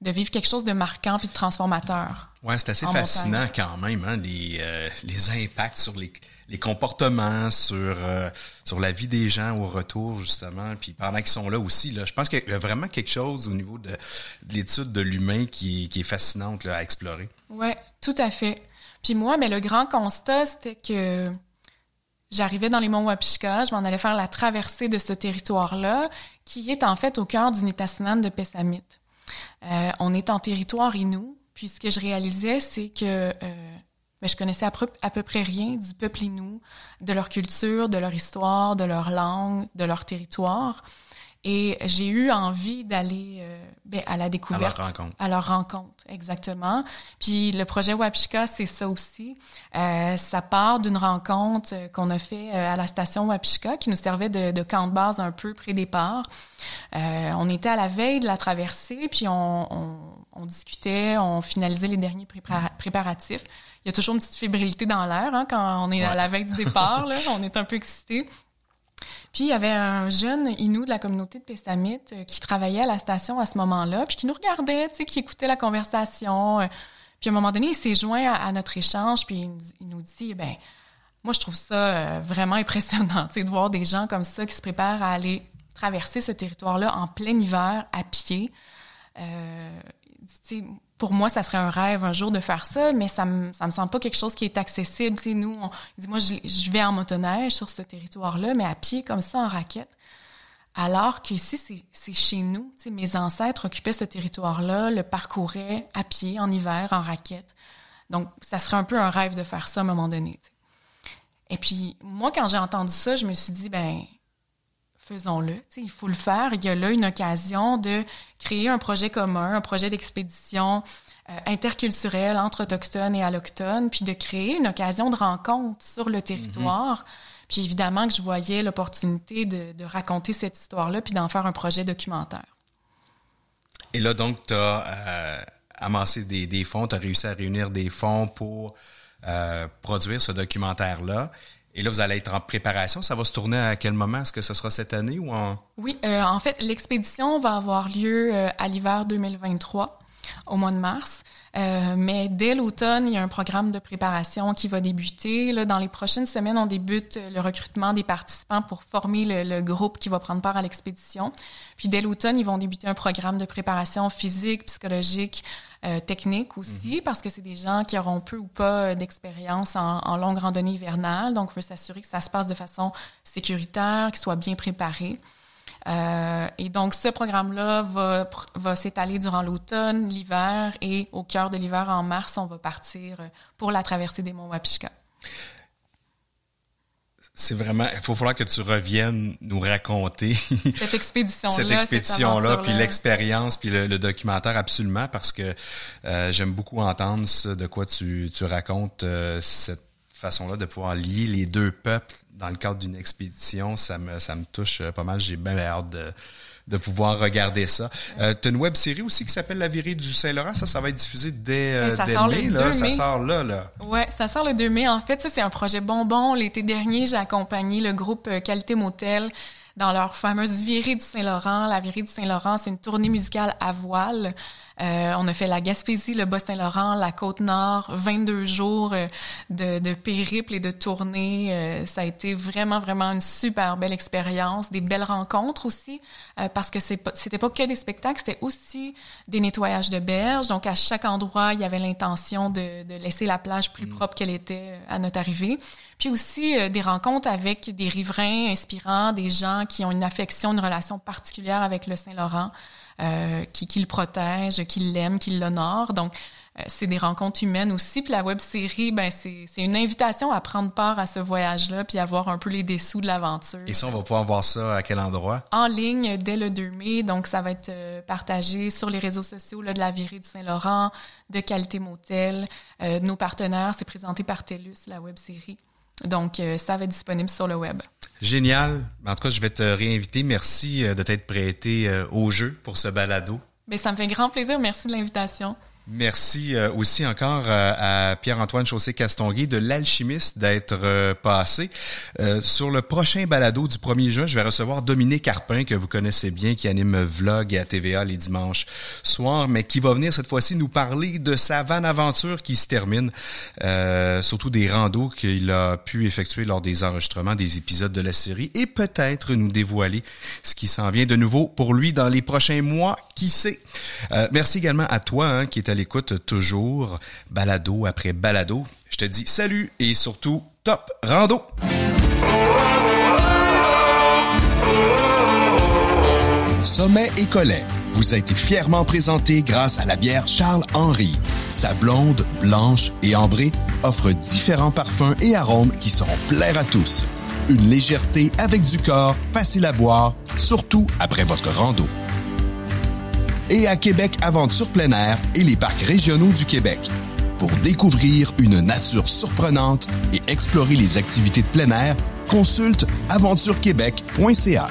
Speaker 2: de vivre quelque chose de marquant puis de transformateur.
Speaker 1: Ouais, c'est assez fascinant quand même, hein, les, euh, les impacts sur les, les comportements, sur, euh, sur la vie des gens au retour, justement, puis pendant qu'ils sont là aussi. Là, je pense qu'il y a vraiment quelque chose au niveau de, de l'étude de l'humain qui, est- qui est fascinante là, à explorer.
Speaker 2: Ouais, tout à fait. Puis moi, mais le grand constat, c'était que j'arrivais dans les monts Wapishka, je m'en allais faire la traversée de ce territoire-là, qui est en fait au cœur du Nitassinan de Pessamit. Euh, on est en territoire Innu, puis ce que je réalisais, c'est que euh, ben, je connaissais à peu, près rien du peuple Innu, de leur culture, de leur histoire, de leur langue, de leur territoire. Et j'ai eu envie d'aller euh, ben, à la
Speaker 1: À
Speaker 2: découverte
Speaker 1: leur rencontre.
Speaker 2: à leur rencontre, exactement. Puis le projet Wapishka, c'est ça aussi. Euh, ça part d'une rencontre euh, qu'on a fait euh, à la station Wapishka, qui nous servait de, de camp de base un peu pré-départ. Euh, on était à la veille de la traversée, puis on, on, on discutait, on finalisait les derniers prépara- préparatifs. Il y a toujours une petite fébrilité dans l'air hein, quand on est à la veille du départ. Là, on est un peu excité. Puis il y avait un jeune Inou de la communauté de Pessamit euh, qui travaillait à la station à ce moment-là, puis qui nous regardait, tu sais, qui écoutait la conversation. euh. Puis à un moment donné, il s'est joint à, notre échange, puis il, nous dit- ben, moi je trouve ça euh, vraiment impressionnant, tu sais, de voir des gens comme ça qui se préparent à aller traverser ce territoire-là en plein hiver à pied. Euh, pour moi, ça serait un rêve un jour de faire ça, mais ça me, ça me semble pas quelque chose qui est accessible. Tu nous, on, moi, je, vais en motoneige sur ce territoire-là, mais à pied comme ça, en raquette. Alors qu'ici, c'est, c'est chez nous. Tu mes ancêtres occupaient ce territoire-là, le parcouraient à pied, en hiver, en raquette. Donc, ça serait un peu un rêve de faire ça à un moment donné. Et puis, moi, quand j'ai entendu ça, je me suis dit, ben, faisons-le. Il faut le faire. Il y a là une occasion de créer un projet commun, un projet d'expédition euh, interculturel entre autochtones et allochtones, puis de créer une occasion de rencontre sur le territoire. Puis évidemment que je voyais l'opportunité de, de raconter cette histoire-là, puis d'en faire un projet documentaire.
Speaker 1: Et là, donc, tu as amassé des, des fonds, tu as réussi à réunir des fonds pour euh, produire ce documentaire-là. Et là, vous allez être en préparation. Ça va se tourner à quel moment? Est-ce que ce sera cette année ou en...
Speaker 2: Oui, euh, en fait, l'expédition va avoir lieu euh, à l'hiver 2023, au mois de mars. Euh, mais dès l'automne, il y a un programme de préparation qui va débuter. Là, dans les prochaines semaines, on débute le recrutement des participants pour former le, le groupe qui va prendre part à l'expédition. Puis dès l'automne, ils vont débuter un programme de préparation physique, psychologique, euh, technique aussi, parce que c'est des gens qui auront peu ou pas d'expérience en, en longue randonnée hivernale. Donc, on veut s'assurer que ça se passe de façon sécuritaire, qu'ils soient bien préparés. Euh, et donc, ce programme-là va, s'étaler durant l'automne, l'hiver, et au cœur de l'hiver, en mars, on va partir pour la traversée des monts Wapishka.
Speaker 1: C'est vraiment... Il faut falloir que tu reviennes nous raconter
Speaker 2: Cette expédition-là,
Speaker 1: cette expédition-là, puis l'expérience, puis le, le documentaire, absolument, parce que euh, j'aime beaucoup entendre ça, de quoi tu, tu racontes euh, cette façon-là de pouvoir lier les deux peuples dans le cadre d'une expédition. Ça me, ça me touche euh, pas mal. J'ai bien hâte de, de pouvoir regarder ça. Euh, tu as une web série aussi qui s'appelle La virée du Saint-Laurent. Ça, ça va être diffusé dès, euh,
Speaker 2: ça
Speaker 1: dès
Speaker 2: sort
Speaker 1: mai,
Speaker 2: le
Speaker 1: là.
Speaker 2: 2
Speaker 1: Ça
Speaker 2: mai.
Speaker 1: sort là, là.
Speaker 2: Ouais, ça sort le 2 mai. En fait, ça, c'est un projet bonbon. L'été dernier, j'ai accompagné le groupe Qualité Motel dans leur fameuse virée du Saint-Laurent. La virée du Saint-Laurent, c'est une tournée musicale à voile. Euh, on a fait la Gaspésie, le Bas-Saint-Laurent, la Côte-Nord, 22 jours euh, de, de périple et de tournée. Euh, ça a été vraiment, vraiment une super belle expérience, des belles rencontres aussi, euh, parce que c'était pas que des spectacles, c'était aussi des nettoyages de berges. Donc, à chaque endroit, il y avait l'intention de, de laisser la plage plus propre qu'elle était euh, à notre arrivée. Puis aussi euh, des rencontres avec des riverains inspirants, des gens qui ont une affection, une relation particulière avec le Saint-Laurent, euh, qui, qui le protègent, qui l'aiment, qui l'honorent. Donc, euh, c'est des rencontres humaines aussi. Puis la web série, ben c'est c'est une invitation à prendre part à ce voyage-là, puis à voir un peu les dessous de l'aventure.
Speaker 1: Et ça, on va pouvoir voir ça à quel endroit?
Speaker 2: En ligne dès le 2 mai, donc ça va être euh, partagé sur les réseaux sociaux là, de la virée du Saint-Laurent, de Qualité Motel. Euh, nos partenaires, c'est présenté par TELUS, la web série. Donc, euh, ça va être disponible sur le web.
Speaker 1: Génial. En tout cas, je vais te réinviter. Merci euh, de t'être prêté euh, au jeu pour ce balado.
Speaker 2: Mais ça me fait grand plaisir. Merci de l'invitation.
Speaker 1: Merci euh, aussi encore euh, à Pierre-Antoine Chaussé-Castonguay de l'Alchimiste d'être euh, passé. Sur le prochain balado du 1er juin, je vais recevoir Dominique Carpin, que vous connaissez bien, qui anime Vlog à TVA les dimanches soirs, mais qui va venir cette fois-ci nous parler de sa van aventure qui se termine, surtout des randos qu'il a pu effectuer lors des enregistrements des épisodes de la série et peut-être nous dévoiler ce qui s'en vient de nouveau pour lui dans les prochains mois, qui sait. Merci également à toi hein, qui est l'écoute toujours, balado après balado. Je te dis salut et surtout top rando.
Speaker 3: Sommet et Collet vous a été fièrement présenté grâce à la bière Charles Henry. Sa blonde, blanche et ambrée offre différents parfums et arômes qui sauront plaire à tous. Une légèreté avec du corps, facile à boire, surtout après votre rando. Et à Québec Aventure plein air et les parcs régionaux du Québec. Pour découvrir une nature surprenante et explorer les activités de plein air, consulte aventurequebec.ca.